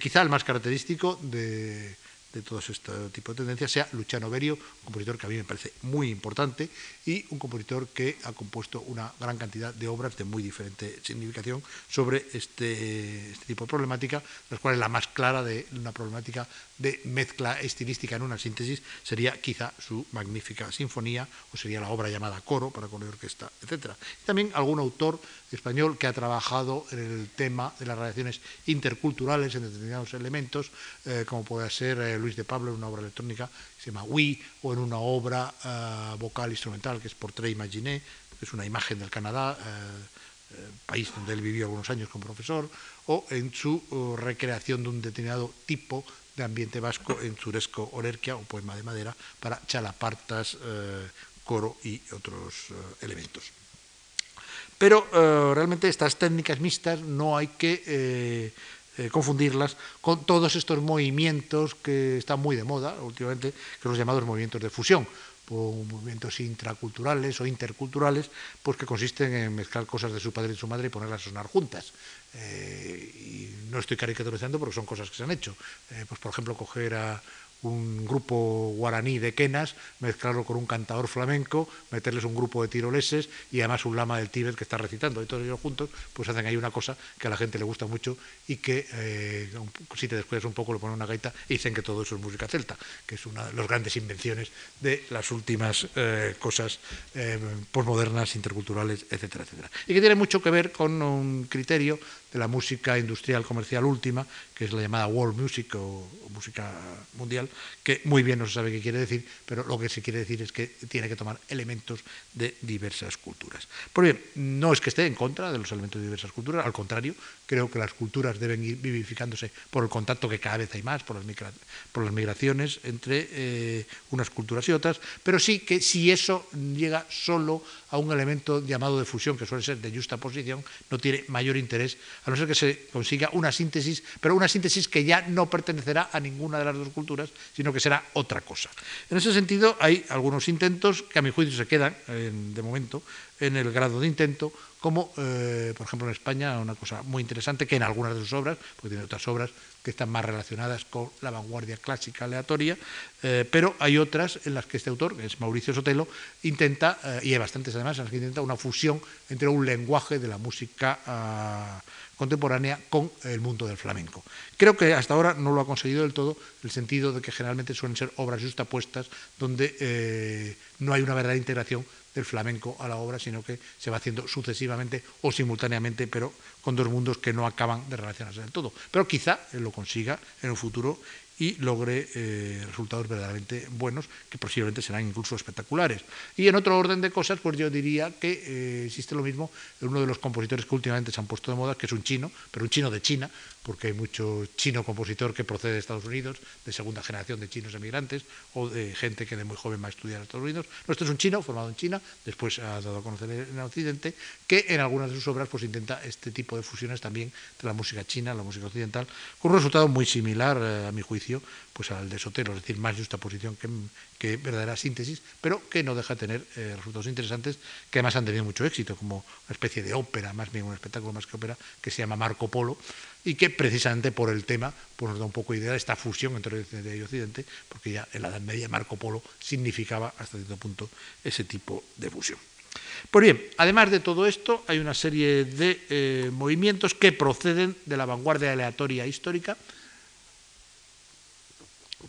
quizá el más característico de de todo este tipo de tendencias sea Luciano Berio, un compositor que a mí me parece muy importante y un compositor que ha compuesto una gran cantidad de obras de muy diferente significación sobre este, este tipo de problemática, las cuales la más clara de una problemática de mezcla estilística en una síntesis sería quizá su magnífica sinfonía o sería la obra llamada Coro para con y orquesta, etc. también algún autor español que ha trabajado en el tema de las relaciones interculturales en determinados elementos, eh, como puede ser eh, Luis de Pablo en una obra electrónica que se llama Oui, o en una obra eh, vocal instrumental que es Portrait Imaginé, que es una imagen del Canadá, país donde él vivió algunos años como profesor, o en su recreación de un determinado tipo de ambiente vasco en Zuresco Olerquia, o poema de madera, para chalapartas, coro y otros elementos. Pero eh, realmente estas técnicas mixtas no hay que eh, eh, confundirlas con todos estos movimientos que están muy de moda últimamente, que son los llamados movimientos de fusión, o movimientos intraculturales o interculturales, pues que consisten en mezclar cosas de su padre y su madre y ponerlas a sonar juntas. Y no estoy caricaturizando porque son cosas que se han hecho. pues por ejemplo, coger a un grupo guaraní de quenas, mezclarlo con un cantador flamenco, meterles un grupo de tiroleses y además un lama del Tíbet que está recitando. Y todos ellos juntos pues hacen ahí una cosa que a la gente le gusta mucho y que eh, si te descuidas un poco le ponen una gaita y dicen que todo eso es música celta, que es una de las grandes invenciones de las últimas eh, cosas eh, posmodernas, interculturales, etcétera, etcétera. Y que tiene mucho que ver con un criterio de la música industrial comercial última, que es la llamada world music o, música mundial, que muy bien no se sabe qué quiere decir, pero lo que se quiere decir es que tiene que tomar elementos de diversas culturas. Pues bien, no es que esté en contra de los elementos de diversas culturas, al contrario, creo que las culturas deben ir vivificándose por el contacto que cada vez hay más, por las, por las migraciones entre eh, unas culturas y otras, pero sí que si eso llega solo a un elemento llamado de fusión, que suele ser de justa posición, no tiene mayor interés, a no ser que se consiga una síntesis, pero una síntesis que ya no pertenecerá a ninguna de las dos culturas, sino que será otra cosa. En ese sentido, hay algunos intentos que a mi juicio se quedan, de momento, en el grado de intento, como eh, por ejemplo en España, una cosa muy interesante, que en algunas de sus obras, porque tiene otras obras que están más relacionadas con la vanguardia clásica aleatoria, eh, pero hay otras en las que este autor, que es Mauricio Sotelo, intenta, eh, y hay bastantes además, en las que intenta una fusión entre un lenguaje de la música ah, contemporánea con el mundo del flamenco. Creo que hasta ahora no lo ha conseguido del todo, el sentido de que generalmente suelen ser obras justapuestas donde no hay una verdadera integración del flamenco a la obra, sino que se va haciendo sucesivamente o simultáneamente, pero con dos mundos que no acaban de relacionarse del todo. Pero quizá lo consiga en un futuro y logre eh, resultados verdaderamente buenos, que posiblemente serán incluso espectaculares. Y en otro orden de cosas, pues yo diría que eh, existe lo mismo en uno de los compositores que últimamente se han puesto de moda, que es un chino, pero un chino de China, porque hay mucho chino compositor que procede de Estados Unidos, de segunda generación de chinos emigrantes, o de gente que de muy joven va a estudiar en Estados Unidos. Nuestro es un chino formado en China, después ha dado a conocer en Occidente, que en algunas de sus obras pues intenta este tipo de fusiones también de la música china, la música occidental, con un resultado muy similar, eh, a mi juicio, pues al de Sotero, es decir, más justa posición que, que verdadera síntesis, pero que no deja de tener eh, resultados interesantes que además han tenido mucho éxito, como una especie de ópera, más bien un espectáculo más que ópera, que se llama Marco Polo, y que precisamente por el tema pues nos da un poco idea de esta fusión entre Occidente y Occidente, porque ya en la Edad Media Marco Polo significaba hasta cierto punto ese tipo de fusión. Pues bien, además de todo esto, hay una serie de eh, movimientos que proceden de la vanguardia aleatoria histórica,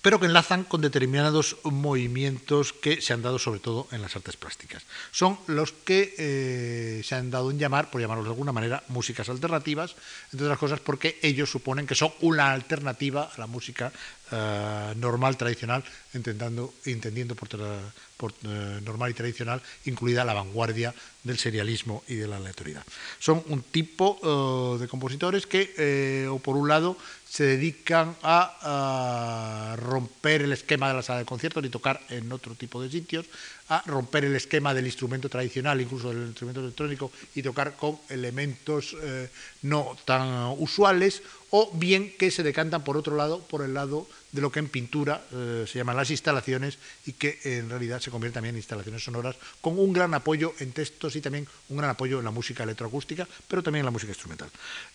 pero que enlazan con determinados movimientos que se han dado sobre todo en las artes plásticas. Son los que eh, se han dado en llamar, por llamarlos de alguna manera, músicas alternativas, entre otras cosas porque ellos suponen que son una alternativa a la música eh, normal tradicional, entendiendo, entendiendo por, eh, normal y tradicional, incluida la vanguardia del serialismo y de la aleatoriedad. Son un tipo eh, de compositores que, o por un lado, se dedican a, romper el esquema de la sala de conciertos y tocar en otro tipo de sitios, a romper el esquema del instrumento tradicional, incluso del instrumento electrónico, y tocar con elementos no tan usuales, o bien que se decantan por otro lado, por el lado de lo que en pintura eh, se llaman las instalaciones y que en realidad se convierte también en instalaciones sonoras con un gran apoyo en textos y también un gran apoyo en la música electroacústica, pero también en la música instrumental.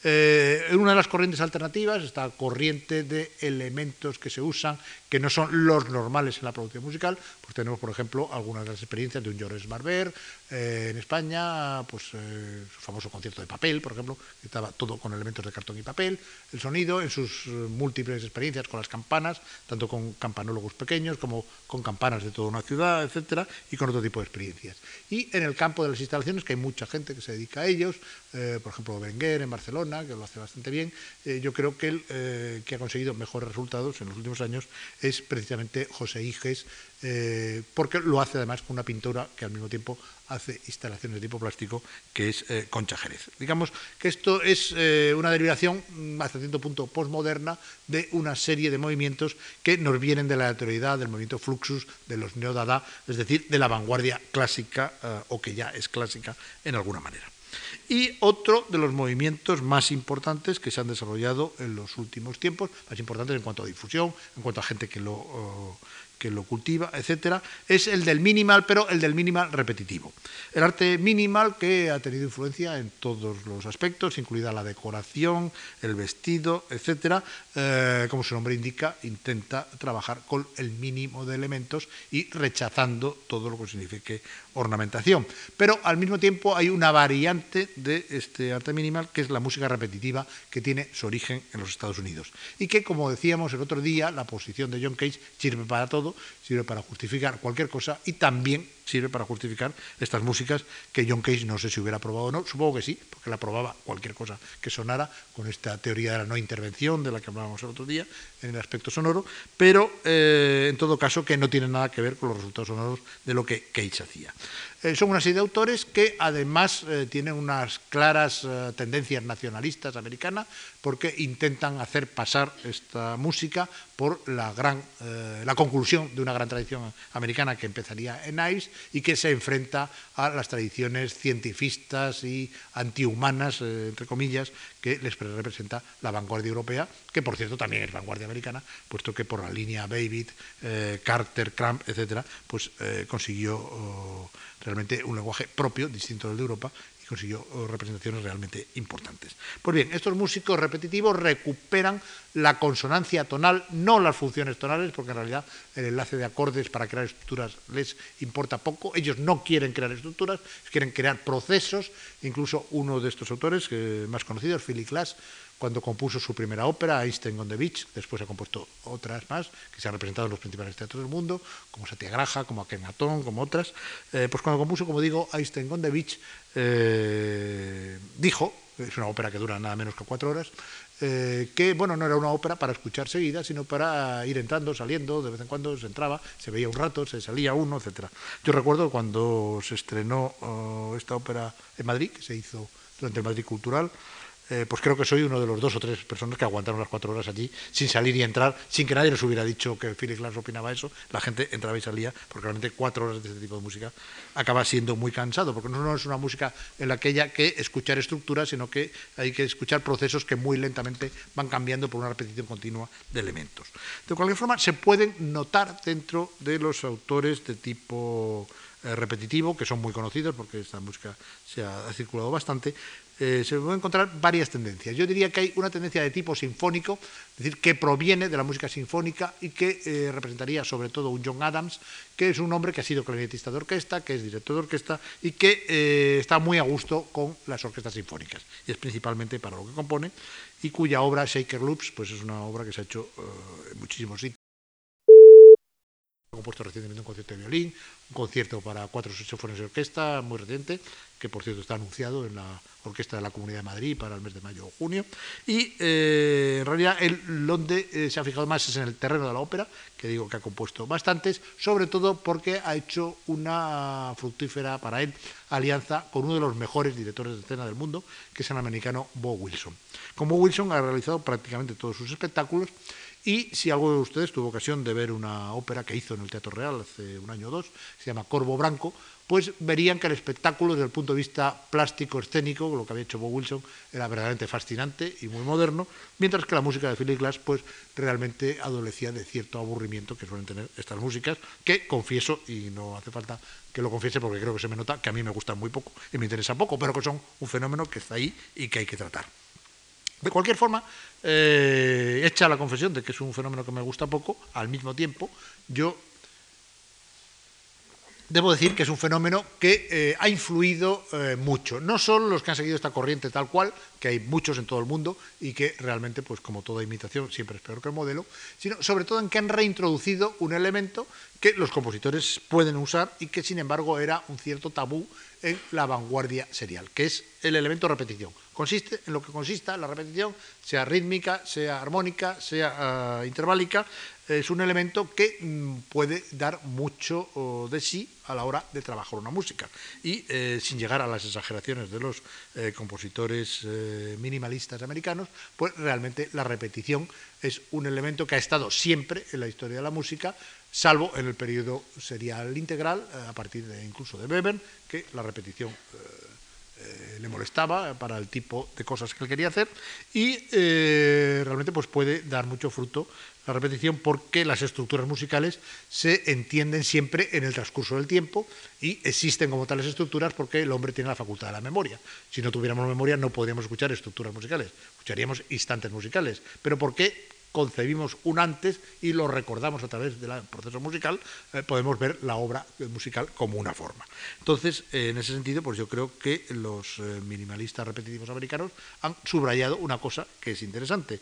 Eh, una de las corrientes alternativas, esta corriente de elementos que se usan, que no son los normales en la producción musical, pues tenemos, por ejemplo, algunas de las experiencias de un Georges Barber eh, en España, pues su famoso concierto de papel, por ejemplo, que estaba todo con elementos de cartón y papel, el sonido en sus múltiples experiencias con las campanas, tanto con campanólogos pequeños como con campanas de toda una ciudad, etcétera, y con otro tipo de experiencias. Y en el campo de las instalaciones, que hay mucha gente que se dedica a ellos, eh, por ejemplo, Berenguer en Barcelona, que lo hace bastante bien, eh, yo creo que eh, que ha conseguido mejores resultados en los últimos años es precisamente José Iges, porque lo hace además con una pintura que al mismo tiempo hace instalaciones de tipo plástico, que es eh, Concha Jerez. Digamos que esto es eh, una derivación mm, hasta cierto punto postmoderna de una serie de movimientos que nos vienen de la autoridad del movimiento Fluxus, de los neodada, es decir, de la vanguardia clásica eh, o que ya es clásica en alguna manera. Y otro de los movimientos más importantes que se han desarrollado en los últimos tiempos, más importantes en cuanto a difusión, en cuanto a gente que lo, que lo cultiva, etcétera, es el del minimal, pero el del minimal repetitivo. El arte minimal que ha tenido influencia en todos los aspectos, incluida la decoración, el vestido, etcétera, eh, como su nombre indica, intenta trabajar con el mínimo de elementos y rechazando todo lo que signifique ornamentación. Pero al mismo tiempo hay una variante de este arte minimal que es la música repetitiva que tiene su origen en los Estados Unidos y que, como decíamos el otro día, la posición de John Cage sirve para todo, sirve para justificar cualquier cosa y también sirve para justificar estas músicas que John Cage no sé si hubiera probado o no, supongo que sí, porque la probaba cualquier cosa que sonara con esta teoría de la no intervención de la que hablábamos el otro día en el aspecto sonoro, pero eh, en todo caso que no tiene nada que ver con los resultados sonoros de lo que Cage hacía. Eh, son una serie de autores que además eh, tienen unas claras tendencias nacionalistas americanas porque intentan hacer pasar esta música por la, gran, la conclusión de una gran tradición americana que empezaría en Ice y que se enfrenta a las tradiciones cientifistas y antihumanas, entre comillas, que les representa la vanguardia europea, que por cierto también es vanguardia americana, puesto que por la línea Babbitt, Carter, Cramp, etcétera, pues consiguió... Oh, realmente un lenguaje propio, distinto del de Europa, consiguió oh, representaciones realmente importantes. Pues bien, estos músicos repetitivos recuperan la consonancia tonal, no las funciones tonales, porque en realidad el enlace de acordes para crear estructuras les importa poco. Ellos no quieren crear estructuras, quieren crear procesos. Incluso uno de estos autores más conocidos, Philip Glass, cuando compuso su primera ópera, Einstein on the Beach, después ha compuesto otras más que se han representado en los principales teatros del mundo, como Satyagraha, como Akenatón, como otras. Eh, pues cuando compuso, como digo, Einstein on the Beach, eh, dijo, es una ópera que dura nada menos que cuatro horas, eh, que bueno, no era una ópera para escuchar seguida, sino para ir entrando, saliendo, de vez en cuando se entraba, se veía un rato, se salía uno, etcétera. Yo recuerdo cuando se estrenó oh, esta ópera en Madrid, que se hizo durante el Madrid Cultural, eh, pues creo que soy uno de los dos o tres personas que aguantaron las cuatro horas allí sin salir y entrar, sin que nadie les hubiera dicho que Philip Glass opinaba eso. La gente entraba y salía, porque realmente cuatro horas de este tipo de música acaba siendo muy cansado, porque no es una música en la que haya que escuchar estructuras, sino que hay que escuchar procesos que muy lentamente van cambiando por una repetición continua de elementos. De cualquier forma, se pueden notar dentro de los autores de tipo eh, repetitivo, que son muy conocidos porque esta música se ha circulado bastante, eh, se pueden encontrar varias tendencias. Yo diría que hay una tendencia de tipo sinfónico, es decir, que proviene de la música sinfónica y que eh, representaría sobre todo un John Adams, que es un hombre que ha sido clarinetista de orquesta, que es director de orquesta y que eh, está muy a gusto con las orquestas sinfónicas. Y es principalmente para lo que compone y cuya obra Shaker Loops pues es una obra que se ha hecho en muchísimos sitios ha compuesto recientemente un concierto de violín, un concierto para cuatro saxofones de orquesta, muy reciente, que por cierto está anunciado en la Orquesta de la Comunidad de Madrid para el mes de mayo o junio. Y eh, en realidad él donde eh, se ha fijado más es en el terreno de la ópera, que digo que ha compuesto bastantes, sobre todo porque ha hecho una fructífera para él alianza con uno de los mejores directores de escena del mundo, que es el americano Bo Wilson. Con Bo Wilson ha realizado prácticamente todos sus espectáculos y si alguno de ustedes tuvo ocasión de ver una ópera que hizo en el Teatro Real hace un año o dos, se llama Corvo Branco, pues verían que el espectáculo desde el punto de vista plástico, escénico, lo que había hecho Bob Wilson, era verdaderamente fascinante y muy moderno, mientras que la música de Philip Glass pues realmente adolecía de cierto aburrimiento que suelen tener estas músicas, que confieso, y no hace falta que lo confiese porque creo que se me nota, que a mí me gustan muy poco y me interesan poco, pero que son un fenómeno que está ahí y que hay que tratar. De cualquier forma, eh, hecha la confesión de que es un fenómeno que me gusta poco, al mismo tiempo, yo debo decir que es un fenómeno que eh, ha influido eh, mucho. No solo los que han seguido esta corriente tal cual, que hay muchos en todo el mundo y que realmente, pues como toda imitación, siempre es peor que el modelo, sino sobre todo en que han reintroducido un elemento que los compositores pueden usar y que sin embargo era un cierto tabú en la vanguardia serial, que es el elemento repetición. Consiste en lo que consista la repetición, sea rítmica, sea armónica, sea uh, interválica, es un elemento que mm, puede dar mucho de sí a la hora de trabajar una música. Y eh, sin llegar a las exageraciones de los eh, compositores eh, minimalistas americanos, pues realmente la repetición es un elemento que ha estado siempre en la historia de la música, salvo en el periodo serial integral, a partir de incluso de Webern, que la repetición eh, le molestaba para el tipo de cosas que él quería hacer y eh, realmente pues puede dar mucho fruto la repetición porque las estructuras musicales se entienden siempre en el transcurso del tiempo y existen como tales estructuras porque el hombre tiene la facultad de la memoria. Si no tuviéramos memoria no podríamos escuchar estructuras musicales, escucharíamos instantes musicales. Pero ¿por qué concebimos un antes y lo recordamos a través del proceso musical, eh, podemos ver la obra musical como una forma. Entonces, eh, en ese sentido, pues yo creo que los eh, minimalistas repetitivos americanos han subrayado una cosa que es interesante.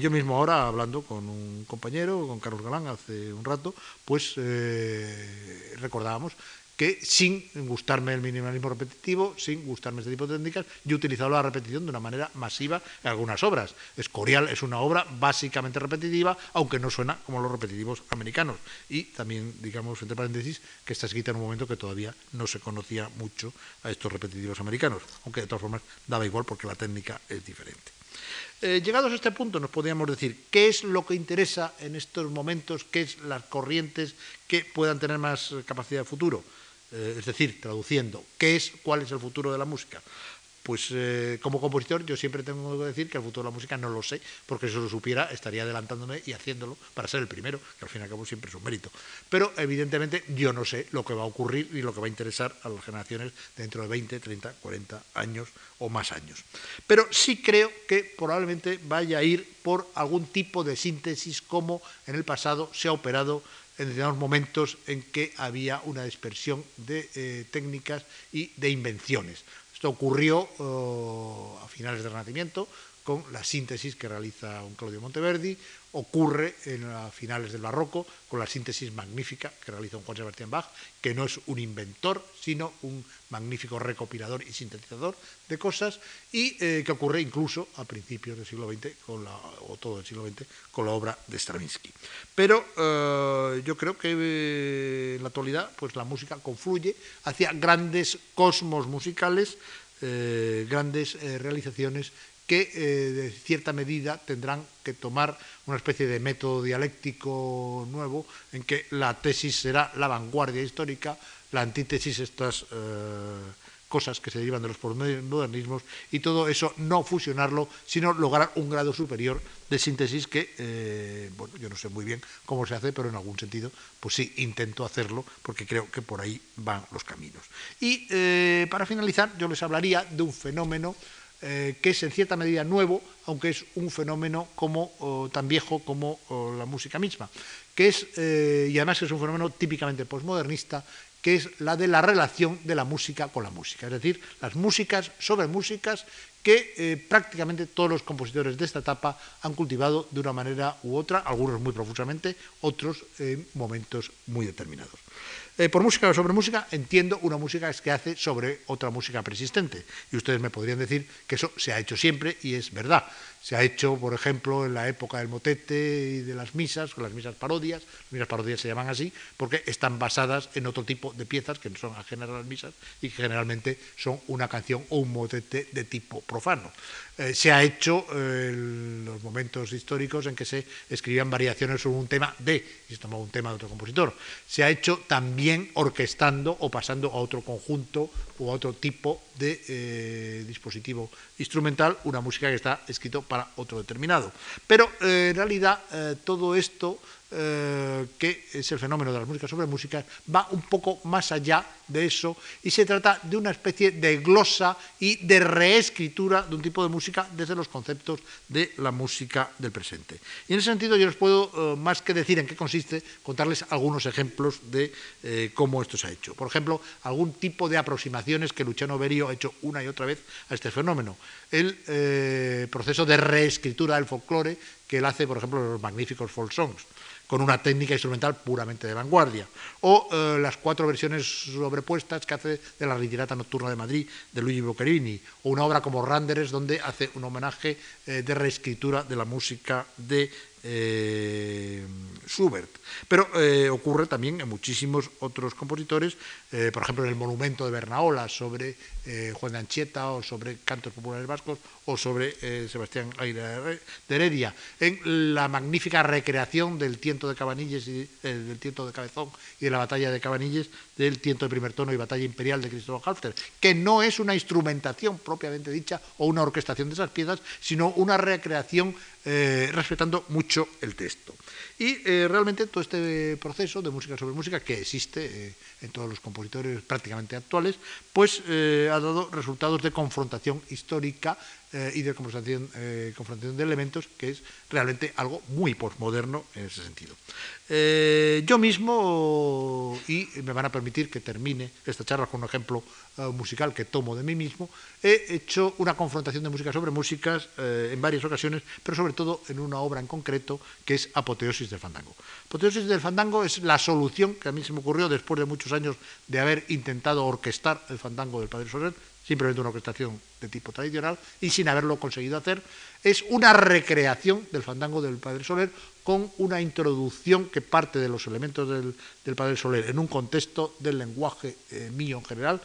yo mismo ahora, hablando con un compañero, con Carlos Galán, hace un rato, pues recordábamos que sin gustarme el minimalismo repetitivo, sin gustarme este tipo de técnicas, yo he utilizado la repetición de una manera masiva en algunas obras. Escorial es una obra básicamente repetitiva, aunque no suena como los repetitivos americanos. Y también, digamos, entre paréntesis, que está escrita en un momento que todavía no se conocía mucho a estos repetitivos americanos, aunque de todas formas daba igual porque la técnica es diferente. Eh, llegados a este punto nos podríamos decir qué es lo que interesa en estos momentos, qué es las corrientes que puedan tener más capacidad de futuro. Eh, es decir, traduciendo, ¿qué es, cuál es el futuro de la música? Pues eh, como compositor yo siempre tengo que decir que el futuro de la música no lo sé, porque si lo supiera estaría adelantándome y haciéndolo para ser el primero, que al fin y al cabo siempre es un mérito. Pero evidentemente yo no sé lo que va a ocurrir y lo que va a interesar a las generaciones dentro de 20, 30, 40 años o más años. Pero sí creo que probablemente vaya a ir por algún tipo de síntesis como en el pasado se ha operado en determinados momentos en que había una dispersión de eh, técnicas y de invenciones. Esto ocurrió oh, a finales del Renacimiento con la síntesis que realiza un Claudio Monteverdi, ocurre en a finales del barroco con la síntesis magnífica que realiza un Juan Sebastián Bach, que no es un inventor, sino un magnífico recopilador y sintetizador de cosas, y eh, que ocurre incluso a principios del siglo XX, con la, o todo el siglo XX, con la obra de Stravinsky. Pero eh, yo creo que eh, en la actualidad pues, la música confluye hacia grandes cosmos musicales, grandes realizaciones que eh, de cierta medida tendrán que tomar una especie de método dialéctico nuevo en que la tesis será la vanguardia histórica, la antítesis estas eh, cosas que se derivan de los modernismos y todo eso no fusionarlo, sino lograr un grado superior de síntesis que, eh, bueno, yo no sé muy bien cómo se hace, pero en algún sentido, pues sí, intento hacerlo porque creo que por ahí van los caminos. Y para finalizar, yo les hablaría de un fenómeno eh, que es en cierta medida nuevo, aunque es un fenómeno como, tan viejo como la música misma, que es, eh, y además es un fenómeno típicamente postmodernista, que es la de la relación de la música con la música, es decir, las músicas sobre músicas que eh, prácticamente todos los compositores de esta etapa han cultivado de una manera u otra, algunos muy profusamente, otros en momentos muy determinados. Eh, por música o sobre música entiendo una música que hace sobre otra música persistente. Y ustedes me podrían decir que eso se ha hecho siempre y es verdad. Se ha hecho, por ejemplo, en la época del motete y de las misas, con las misas parodias. Las misas parodias se llaman así porque están basadas en otro tipo de piezas que no son ajenas a las misas y que generalmente son una canción o un motete de tipo profano. Eh, se ha hecho eh, en los momentos históricos en que se escribían variaciones sobre un tema de, y se tomaba un tema de otro compositor. Se ha hecho también orquestando o pasando a otro conjunto o a otro tipo de eh, dispositivo instrumental, una música que está escrito para otro determinado. Pero en realidad todo esto eh, que es el fenómeno de las músicas sobre música, va un poco más allá de eso y se trata de una especie de glosa y de reescritura de un tipo de música desde los conceptos de la música del presente. Y en ese sentido yo les puedo, eh, más que decir en qué consiste, contarles algunos ejemplos de eh, cómo esto se ha hecho. Por ejemplo, algún tipo de aproximaciones que Luciano Berio ha hecho una y otra vez a este fenómeno. El proceso de reescritura del folclore que él hace, por ejemplo, en los magníficos folk songs con una técnica instrumental puramente de vanguardia. O eh, las cuatro versiones sobrepuestas que hace de la Ritirata Nocturna de Madrid de Luigi Boccherini, o una obra como Randeres, donde hace un homenaje eh, de reescritura de la música de eh, Schubert. Pero eh, ocurre también en muchísimos otros compositores, eh, por ejemplo en el monumento de Bernaola sobre Juan de Anchieta o sobre cantos populares vascos o sobre Sebastián Aire de Heredia, en la magnífica recreación del tiento de Cabanilles y del tiento de Cabezón y de la batalla de Cabanilles, del tiento de primer tono y batalla imperial de Cristóbal Halfter, que no es una instrumentación propiamente dicha o una orquestación de esas piezas, sino una recreación respetando mucho el texto. Y eh, realmente todo este proceso de música sobre música que existe eh, en todos los compositores prácticamente actuales, pues eh, ha dado resultados de confrontación histórica y de confrontación, confrontación, de elementos, que es realmente algo muy postmoderno en ese sentido. Yo mismo, y me van a permitir que termine esta charla con un ejemplo musical que tomo de mí mismo, he hecho una confrontación de música sobre músicas en varias ocasiones, pero sobre todo en una obra en concreto que es Apoteosis del Fandango. Apoteosis del Fandango es la solución que a mí se me ocurrió después de muchos años de haber intentado orquestar el Fandango del Padre Soler, simplemente una orquestación de tipo tradicional, y sin haberlo conseguido hacer, es una recreación del Fandango del Padre Soler con una introducción que parte de los elementos del, Padre Soler en un contexto del lenguaje eh, mío en general,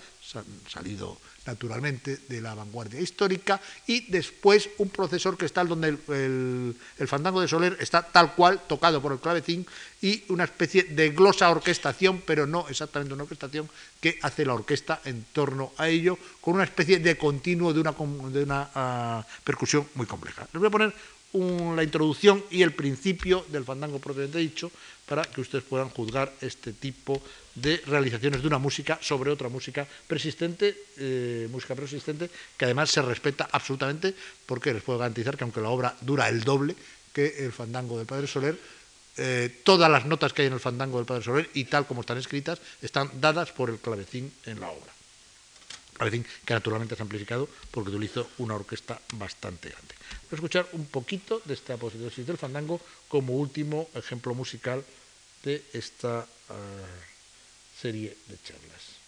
salido naturalmente, de la vanguardia histórica, y después un proceso orquestal donde el, fandango de Soler está tal cual, tocado por el clavecín, y una especie de glosa orquestación, pero no exactamente una orquestación, que hace la orquesta en torno a ello, con una especie de continuo de una, de una ah, percusión muy compleja. Les voy a poner la introducción y el principio del fandango propiamente dicho, para que ustedes puedan juzgar este tipo de realizaciones de una música sobre otra música persistente, eh, música persistente, que además se respeta absolutamente, porque les puedo garantizar que aunque la obra dura el doble que el fandango del Padre Soler, eh, todas las notas que hay en el fandango del Padre Soler y tal como están escritas están dadas por el clavecín en la obra. Parecen que naturalmente es amplificado porque utilizo una orquesta bastante grande. Voy a escuchar un poquito de esta apoteosis del fandango como último ejemplo musical de esta ah, serie de charlas.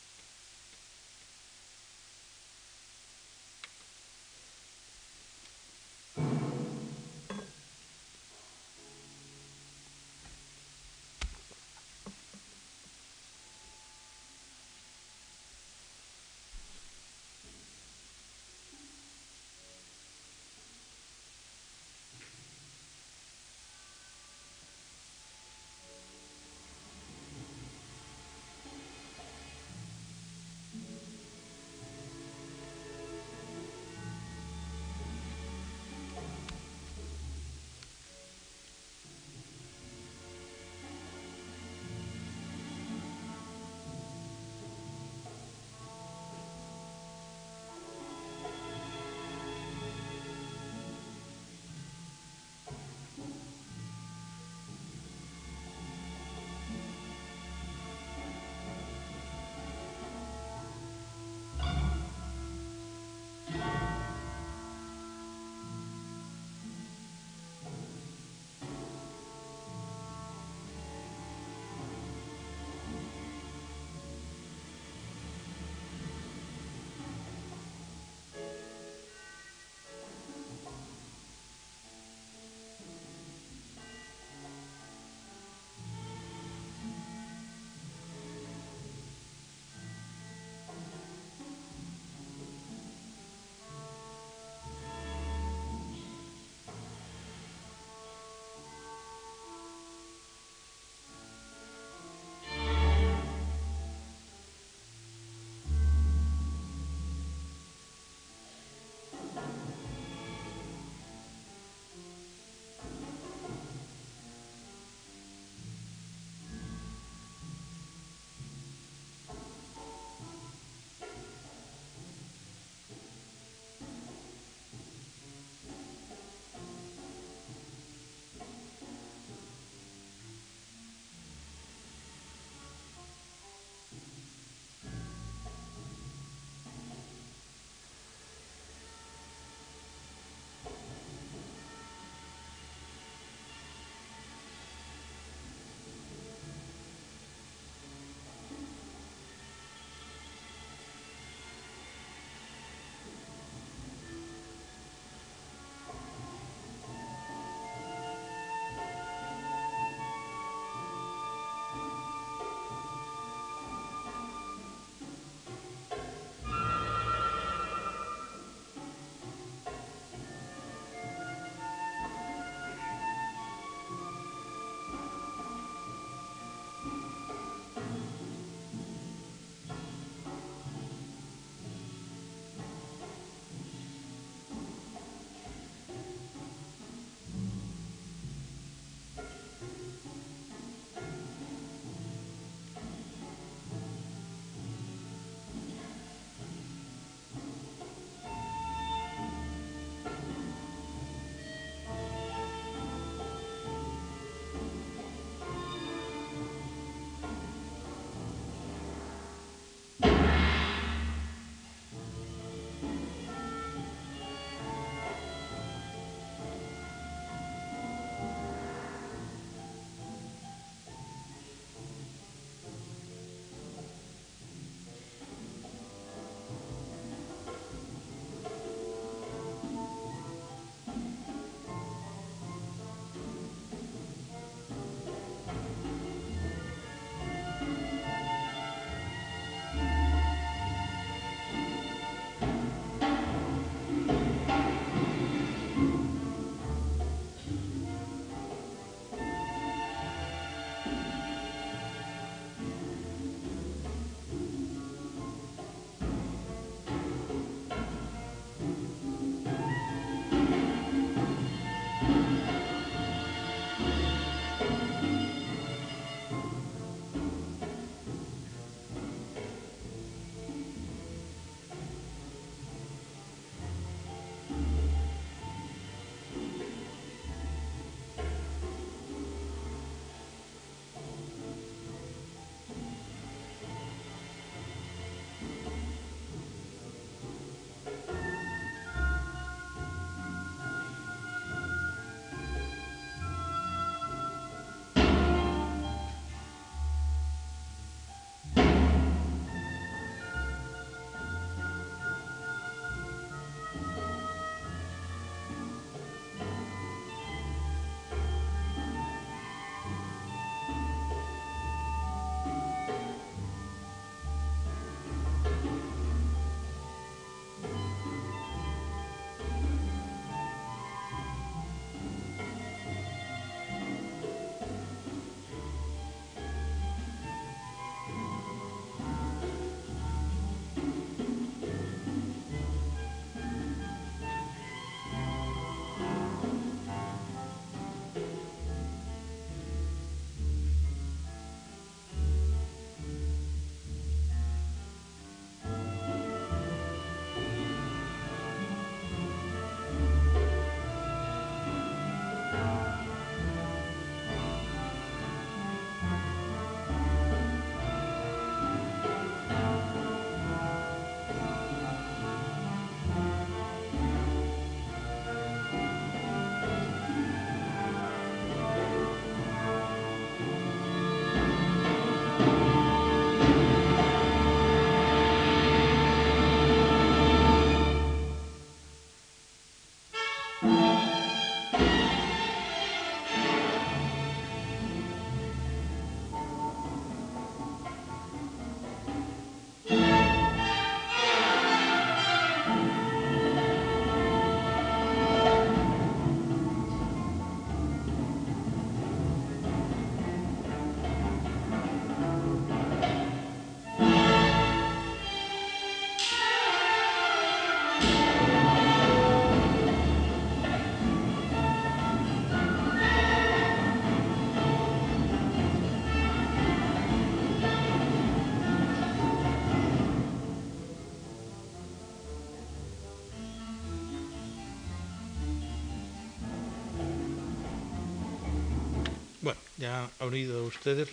Ya han oído ustedes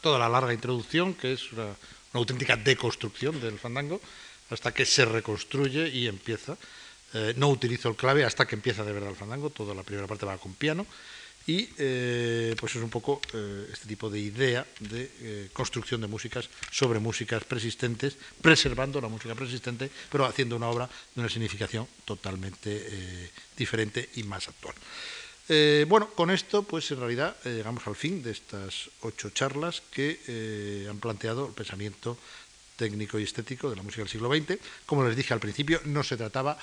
toda la larga introducción, que es una, auténtica deconstrucción del fandango, hasta que se reconstruye y empieza. Eh, no utilizo el clave hasta que empieza de verdad el fandango, toda la primera parte va con piano. Y eh, pues es un poco eh, este tipo de idea de construcción de músicas sobre músicas persistentes, preservando la música persistente, pero haciendo una obra de una significación totalmente diferente y más actual. Eh, bueno, con esto, pues en realidad eh, llegamos al fin de estas ocho charlas que eh, han planteado el pensamiento técnico y estético de la música del siglo XX. Como les dije al principio, no se trataba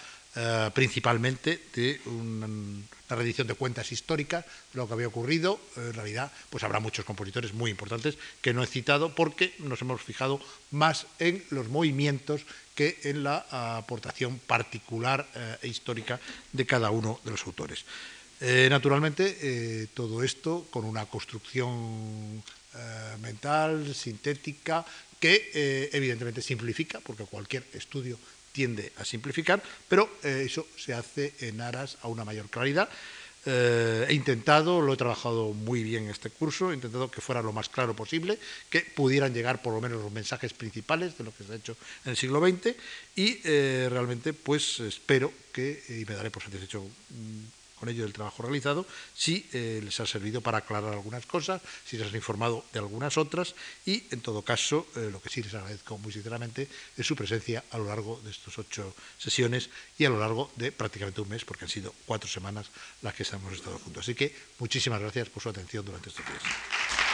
principalmente de una, una, de cuentas históricas de lo que había ocurrido. En realidad, pues habrá muchos compositores muy importantes que no he citado porque nos hemos fijado más en los movimientos que en la aportación particular e histórica de cada uno de los autores. Eh, naturalmente, eh, todo esto con una construcción eh, mental, sintética, que evidentemente simplifica, porque cualquier estudio tiende a simplificar, pero eso se hace en aras a una mayor claridad. he intentado, lo he trabajado muy bien en este curso, he intentado que fuera lo más claro posible, que pudieran llegar por lo menos los mensajes principales de lo que se ha hecho en el siglo XX y realmente pues espero que, y me daré por satisfecho mm, con ello del trabajo realizado, si eh, les ha servido para aclarar algunas cosas, si les ha informado de algunas otras y, en todo caso, eh, lo que sí les agradezco muy sinceramente es su presencia a lo largo de estas ocho sesiones y a lo largo de prácticamente un mes, porque han sido cuatro semanas las que hemos estado juntos. Así que muchísimas gracias por su atención durante estos días.